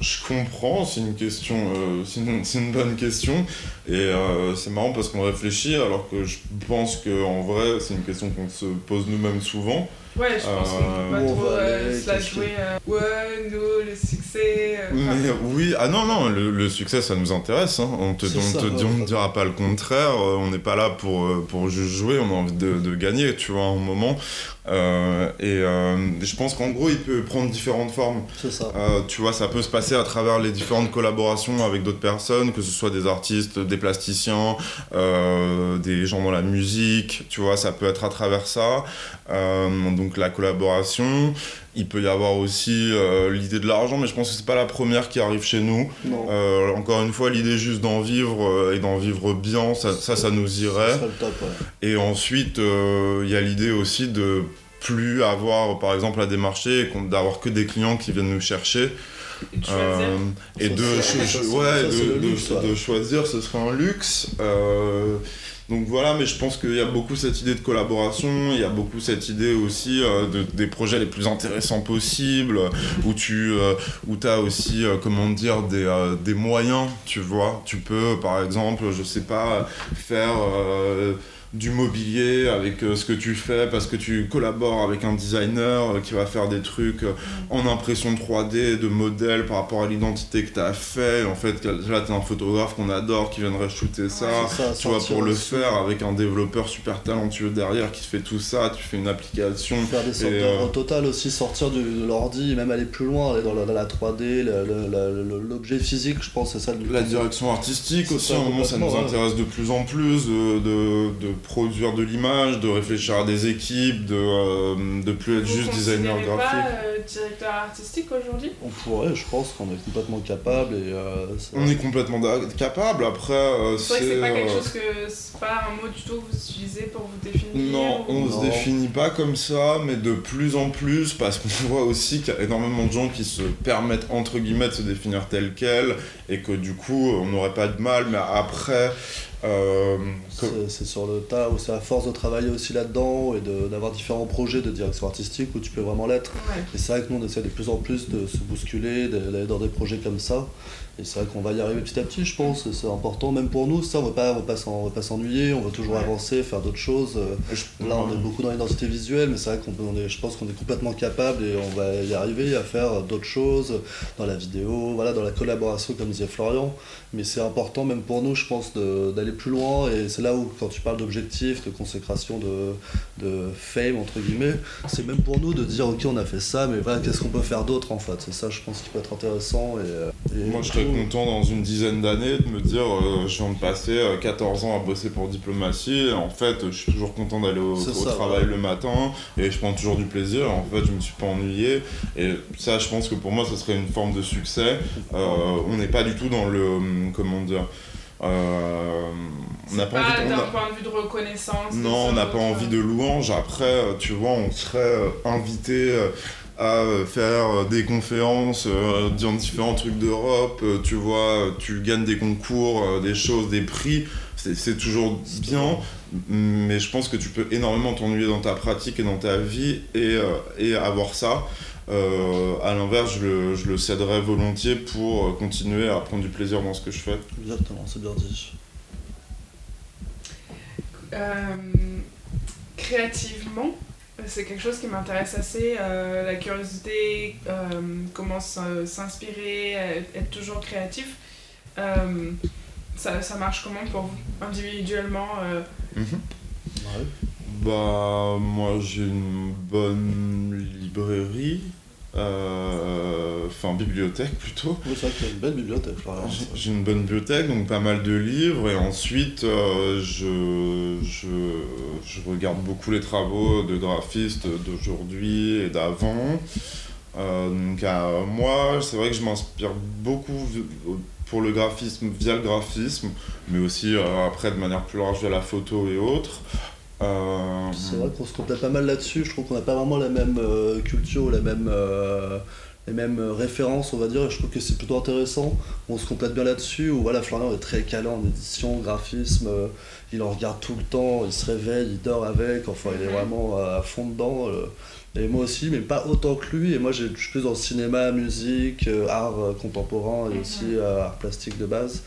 je, comprends, c'est une question, euh, c'est une, bonne question. Et euh, c'est marrant parce qu'on réfléchit alors que je pense qu'en vrai, c'est une question qu'on se pose nous-mêmes souvent. Ouais, je pense qu'on peut pas on trop euh, aller, se la jouer. euh, ouais, nous, le succès. euh, Mais oui, ah non, non, le, le succès ça nous intéresse. hein. On te, on ça, te ouais, on dira pas le contraire. euh, On n'est pas là pour, euh, pour juste jouer, on a envie de, de gagner, tu vois, à un moment. Euh, et euh, je pense qu'en gros, il peut prendre différentes formes. C'est ça. Euh, tu vois, ça peut se passer à travers les différentes collaborations avec d'autres personnes, que ce soit des artistes, des plasticiens, euh, des gens dans la musique, tu vois, ça peut être à travers ça. Euh, donc la collaboration. Il peut y avoir aussi euh, l'idée de l'argent, mais je pense que c'est pas la première qui arrive chez nous. Euh, encore une fois, l'idée juste d'en vivre euh, et d'en vivre bien, ça, ça, ça nous irait. serait le top, ouais. Et ensuite, euh, il y a l'idée aussi de plus avoir, par exemple, à démarcher, d'avoir que des clients qui viennent nous chercher. et. Euh, de choisir, ce serait un luxe. Euh, donc voilà, mais je pense qu'il y a beaucoup cette idée de collaboration, il y a beaucoup cette idée aussi euh, de, des projets les plus intéressants possibles, où tu euh, où as aussi, euh, comment dire, des, euh, des moyens, tu vois. Tu peux, par exemple, je sais pas, faire... du mobilier avec euh, ce que tu fais parce que tu collabores avec un designer euh, qui va faire des trucs euh, en impression 3D de modèles par rapport à l'identité que tu as fait. En fait, là, tu un photographe qu'on adore qui viendrait shooter ça. Ouais, ça, Tu vois, pour le aussi, faire avec un développeur super talentueux derrière qui fait tout ça, tu fais une application. Faire des sortes d'œuvres totales aussi, sortir du, de l'ordi, même aller plus loin, aller dans la, dans la 3D, le- le- le- le- l'objet physique, je pense, c'est ça le La direction artistique aussi, ça, à un moment, ça nous ouais. intéresse de plus en plus de, de, de produire de l'image, de réfléchir à des équipes, de, euh, de plus être Vous juste designer graphique. pas euh, directeur artistique aujourd'hui? On pourrait, je pense qu'on est complètement capable et euh, On est complètement capable, après, euh, C'est vrai que c'est pas quelque euh, chose que. C'est pas un mot du tout que vous utilisez pour vous définir Non, ou- on Non. se définit pas comme ça, mais de plus en plus, parce qu'on *laughs* voit aussi qu'il y a énormément de gens qui se permettent, entre guillemets, de se définir tel quel, et que du coup, on n'aurait pas de mal, mais après, euh, que- c'est sur le tas, ou c'est à force de travailler aussi là-dedans et d'avoir différents projets de direction artistique où tu peux vraiment l'être. Ouais. Et c'est vrai que nous on essaie de plus en plus de se bousculer, d'aller dans des projets comme ça. Et c'est vrai qu'on va y arriver petit à petit, je pense. C'est important, même pour nous, ça, on ne va pas, on s'ennuyer, on va toujours Ouais. avancer, faire d'autres choses. Je- Là, on est beaucoup dans l'identité visuelle, mais c'est vrai qu'on on est, je pense qu'on est complètement capable et on va y arriver à faire d'autres choses dans la vidéo, voilà, dans la collaboration, comme disait Florian. Mais c'est important, même pour nous, je pense, d'aller plus loin. Et c'est là où, quand tu parles d'objectifs, de consécration, de, de fame, entre guillemets, c'est même pour nous de dire, ok, on a fait ça, mais voilà, qu'est-ce qu'on peut faire d'autre en fait? C'est ça, je pense, qui peut être intéressant. Et, euh, et Moi, je serais content dans une dizaine d'années de me dire euh, je viens de passer euh, 14 ans à bosser pour diplomatie. En fait, je suis toujours content d'aller au, C'est au ça, travail ouais. le matin et je prends toujours du plaisir. En fait, je me suis pas ennuyé. Et ça, je pense que pour moi, ce serait une forme de succès. Euh, on n'est pas du tout dans le. Comment dire euh, on n'a pas pas d'un a- point de vue de reconnaissance. non, on n'a pas envie de louange. Après, euh, tu vois, on serait euh, invité à faire des conférences dans différents trucs d'Europe. Tu vois, tu gagnes des concours, des choses, des prix. C'est toujours bien, mais je pense que tu peux énormément t'ennuyer dans ta pratique et dans ta vie et, et avoir ça. Euh, à l'inverse, je le, je le céderais volontiers pour euh, continuer à prendre du plaisir dans ce que je fais. Exactement, c'est bien dit. Euh, créativement, c'est quelque chose qui m'intéresse assez, euh, la curiosité, euh, comment s'inspirer, être toujours créatif. Euh, ça, ça marche comment pour vous, individuellement euh, Ouais. Bah, moi j'ai une bonne librairie, euh, enfin bibliothèque plutôt. Oui, c'est vrai qu'il y a une belle bibliothèque. J'ai- une bonne bibliothèque, donc pas mal de livres, et ensuite euh, je, je, je regarde beaucoup les travaux de graphistes d'aujourd'hui et d'avant. Euh, donc moi, c'est vrai que je m'inspire beaucoup pour le graphisme via le graphisme, mais aussi après de manière plus large via la photo et autres. Euh, C'est vrai qu'on se complète pas mal là-dessus. Je trouve qu'on n'a pas vraiment la même euh, culture ou la même, euh, les mêmes références, on va dire. Et je trouve que c'est plutôt intéressant. On se complète bien là-dessus. Où voilà, Florian est très calé en édition, graphisme. euh, il en regarde tout le temps. Il se réveille, il dort avec. Enfin, il est Mhm. vraiment à fond dedans. Et moi aussi, mais pas autant que lui. Et moi, je suis plus dans le cinéma, musique, euh, art euh, contemporain et Mhm. aussi euh, art plastique de base.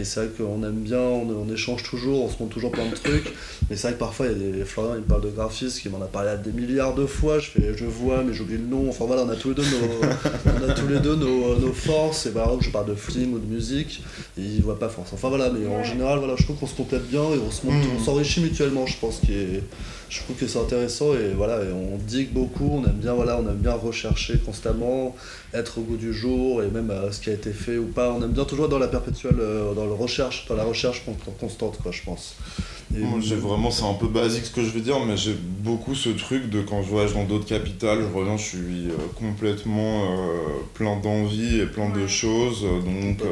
Et c'est vrai qu'on aime bien, on, on échange toujours, on se montre toujours plein de trucs. Mais c'est vrai que parfois, il y a des. Florian, il me parle de graphisme, il m'en a parlé à des milliards de fois. Je fais, je vois, mais j'oublie le nom. Enfin voilà, on a tous les deux nos, *laughs* on a tous les deux nos, nos forces. Et par exemple, je parle de film ou de musique, et il voit pas force. Enfin voilà, mais en général, voilà, je trouve qu'on se complète bien et on se montre, on s'enrichit mutuellement, je pense. Qui est, je trouve que c'est intéressant et voilà, on digue beaucoup, on aime bien, voilà, on aime bien rechercher constamment, être au goût du jour et même euh, ce qui a été fait ou pas. On aime bien toujours dans la perpétuelle, euh, dans la recherche, dans la recherche con- constante, quoi, je pense. Et Moi, j'ai vraiment, c'est un peu basique ce que je vais dire, mais j'ai beaucoup ce truc de quand je voyage dans d'autres capitales, je reviens, je suis euh, complètement euh, plein d'envie et plein de choses. euh, Donc, euh,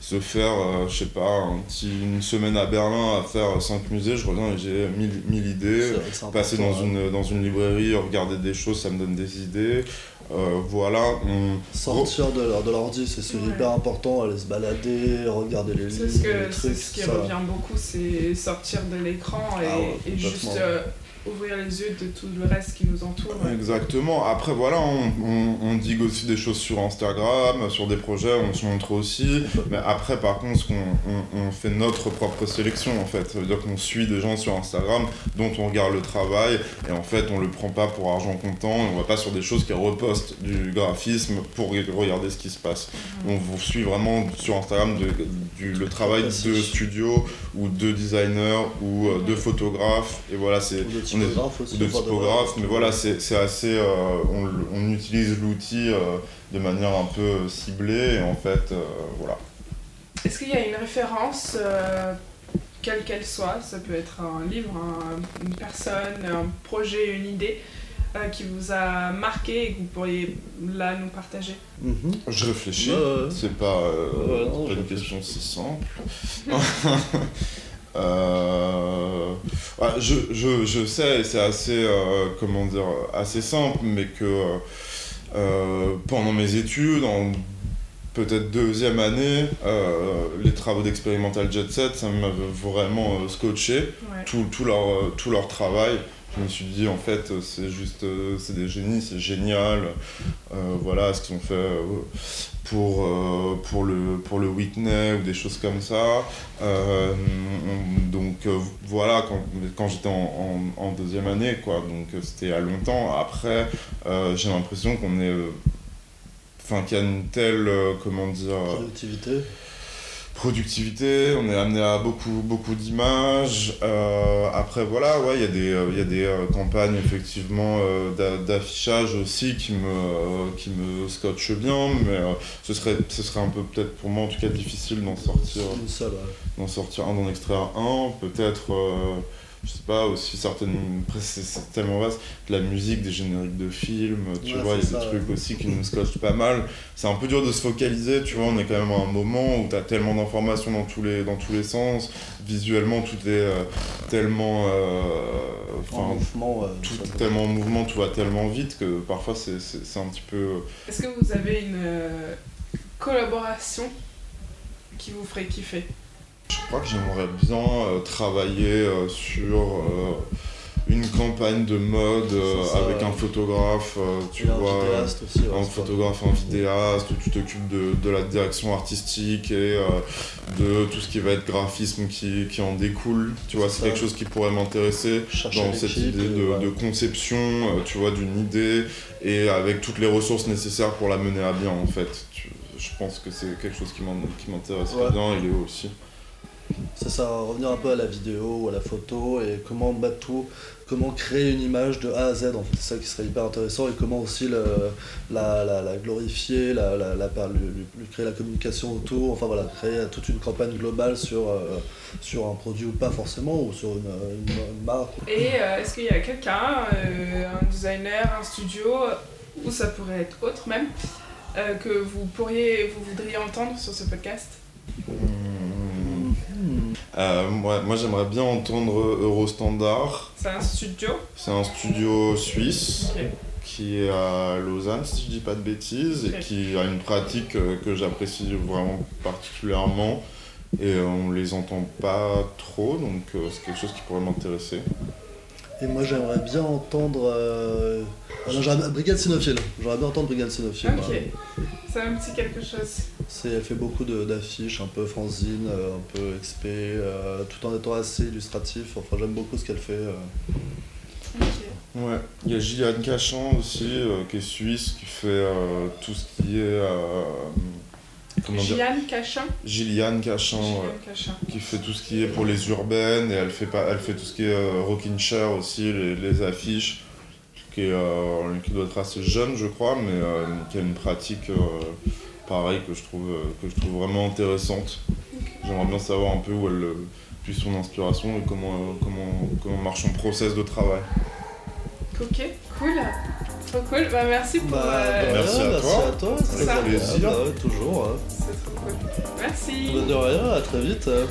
se faire, euh, je sais pas, un petit, une semaine à Berlin à faire 5 musées, je reviens et j'ai mille, mille idées. C'est- c'est Passer dans une, dans une librairie, regarder des choses, ça me donne des idées. Euh, voilà. on- Sortir de, leur- de l'ordi, c'est c'est Ouais. hyper important, aller se balader, regarder les C'est livres, ce, que, les c'est trucs, ce qui ça. revient beaucoup, c'est sortir de l'écran et, Ah ouais, et juste euh, ouvrir les yeux de tout le reste qui nous entoure. Exactement. Après, voilà, on, on, on digue aussi des choses sur Instagram, sur des projets, on se montre aussi. Mais après, par contre, on, on fait notre propre sélection, en fait. Ça veut dire qu'on suit des gens sur Instagram dont on regarde le travail, et en fait, on le prend pas pour argent comptant, et on va pas sur des choses qui repostent du graphisme pour regarder ce qui se passe. On vous suit vraiment sur Instagram de, du, le travail de studios, ou de designers, ou euh, de photographes, et voilà, c'est Typographe aussi. ou de typographe, mais voilà, c'est c'est assez. euh, on, utilise l'outil euh, de manière un peu ciblée, et en fait, euh, voilà. Est-ce qu'il y a une référence, euh, quelle qu'elle soit, ça peut être un livre, un- une personne, un projet, une idée, euh, qui vous a marqué et que vous pourriez là nous partager? Mhm. Je réfléchis, c'est pas, euh, Ouais, non, c'est pas une question si simple. *laughs* Euh, ouais, je, je, je sais, et c'est assez, euh, comment dire, assez simple, mais que euh, euh, pendant mes études, en peut-être deuxième année, euh, les travaux d'Experimental Jet Set, ça m'avait vraiment scotché. Ouais. tout, tout leur, tout leur travail. Je me suis dit, en fait, c'est juste, euh, c'est des génies, c'est génial. Euh, voilà ce qu'ils ont fait euh, pour, pour, le, pour le Whitney ou des choses comme ça. On- donc voilà, quand, quand j'étais en, deuxième année, quoi. Donc c'était a longtemps. Après, j'ai l'impression qu'on est. Enfin, qu'il y a une telle, comment dire, Productivité. Productivité, on est amené à beaucoup, beaucoup d'images. Euh, après, voilà, ouais, il y a des, euh, y a des euh, campagnes effectivement d'a- d'affichage aussi qui me, qui me scotchent bien, mais ce, serait, ce serait un peu peut-être pour moi en tout cas difficile d'en sortir, d'en sortir un, d'en extraire un. Peut-être, je sais pas, aussi certaines. Après, c'est- tellement vaste, de la musique, des génériques de films, tu Ouais, vois, il y a des ça, trucs aussi qui nous scotchent pas mal. C'est un peu dur de se focaliser, tu vois, on est quand même à un moment où tu as tellement d'informations dans tous les dans tous les sens, visuellement tout est euh, tellement euh, En enfin mouvement, ouais, tout est tellement en mouvement, tout va tellement vite que parfois c'est un petit peu Est-ce que vous avez une euh, collaboration qui vous ferait kiffer? Je crois que j'aimerais bien euh, travailler euh, sur euh, une campagne de mode ça, avec un photographe, tu un vois. vidéaste aussi, ouais, un pas- photographe, un vidéaste, où tu t'occupes de, de la direction artistique et de tout ce qui va être graphisme qui, qui en découle. Tu vois, C'est quelque chose qui pourrait m'intéresser dans cette idée de, ouais. de conception, tu vois, d'une idée et avec toutes les ressources nécessaires pour la mener à bien en fait. Tu- je pense que c'est quelque chose qui m'intéresse Ouais. bien et Léo aussi. C'est ça, revenir un peu à la vidéo ou à la photo et comment mettre tout, comment créer une image de A à Z en fait, c'est ça qui serait hyper intéressant et comment aussi le, la, la, la glorifier, la, la, la- lui, lui- lui créer la communication autour, enfin voilà, créer toute une campagne globale sur, euh, sur un produit ou pas forcément, ou sur une, une, une marque. Et euh, est-ce qu'il y a quelqu'un, euh, un designer, un studio, ou ça pourrait être autre même, euh, que vous pourriez, vous voudriez entendre sur ce podcast? Hmm. Euh, moi, moi j'aimerais bien entendre Eurostandard. C'est un studio C'est un studio suisse. Qui est à Lausanne, si je dis pas de bêtises, et qui a une pratique euh, que j'apprécie vraiment particulièrement. Et on les entend pas trop, donc euh, c'est quelque chose qui pourrait m'intéresser. Et moi j'aimerais bien entendre. Euh... Ah Brigade Cynophile. J'aimerais bien entendre Brigade Cynophile. Ok. Ça me dit quelque chose. C'est, elle fait beaucoup de- d'affiches, un peu fanzine, euh, un peu XP, euh, tout en étant assez illustratif. Enfin, j'aime beaucoup ce qu'elle fait. euh. Ok. Ouais, il y a Gillian Cachan aussi, euh, qui est suisse, qui fait euh, tout ce qui est. comment dire Gillian Cachin. Gillian Cachan, Gillian ouais, Cachin. qui fait tout ce qui est pour les urbaines, et elle fait, pas, elle fait tout ce qui est euh, rocking chair aussi, les, les affiches, qui, est, euh, qui doit être assez jeune, je crois, mais euh, qui a une pratique euh, pareille que je, trouve, que je trouve vraiment intéressante. J'aimerais bien savoir un peu où elle puise son inspiration et comment, comment, comment marche son process de travail. Ok, cool. Trop cool. Bah, merci pour. Bah, euh, rien, Merci à merci toi. à toi. C'est plaisir. bah toujours. hein. C'est trop cool. Merci. Bah, De rien, à très vite. hein.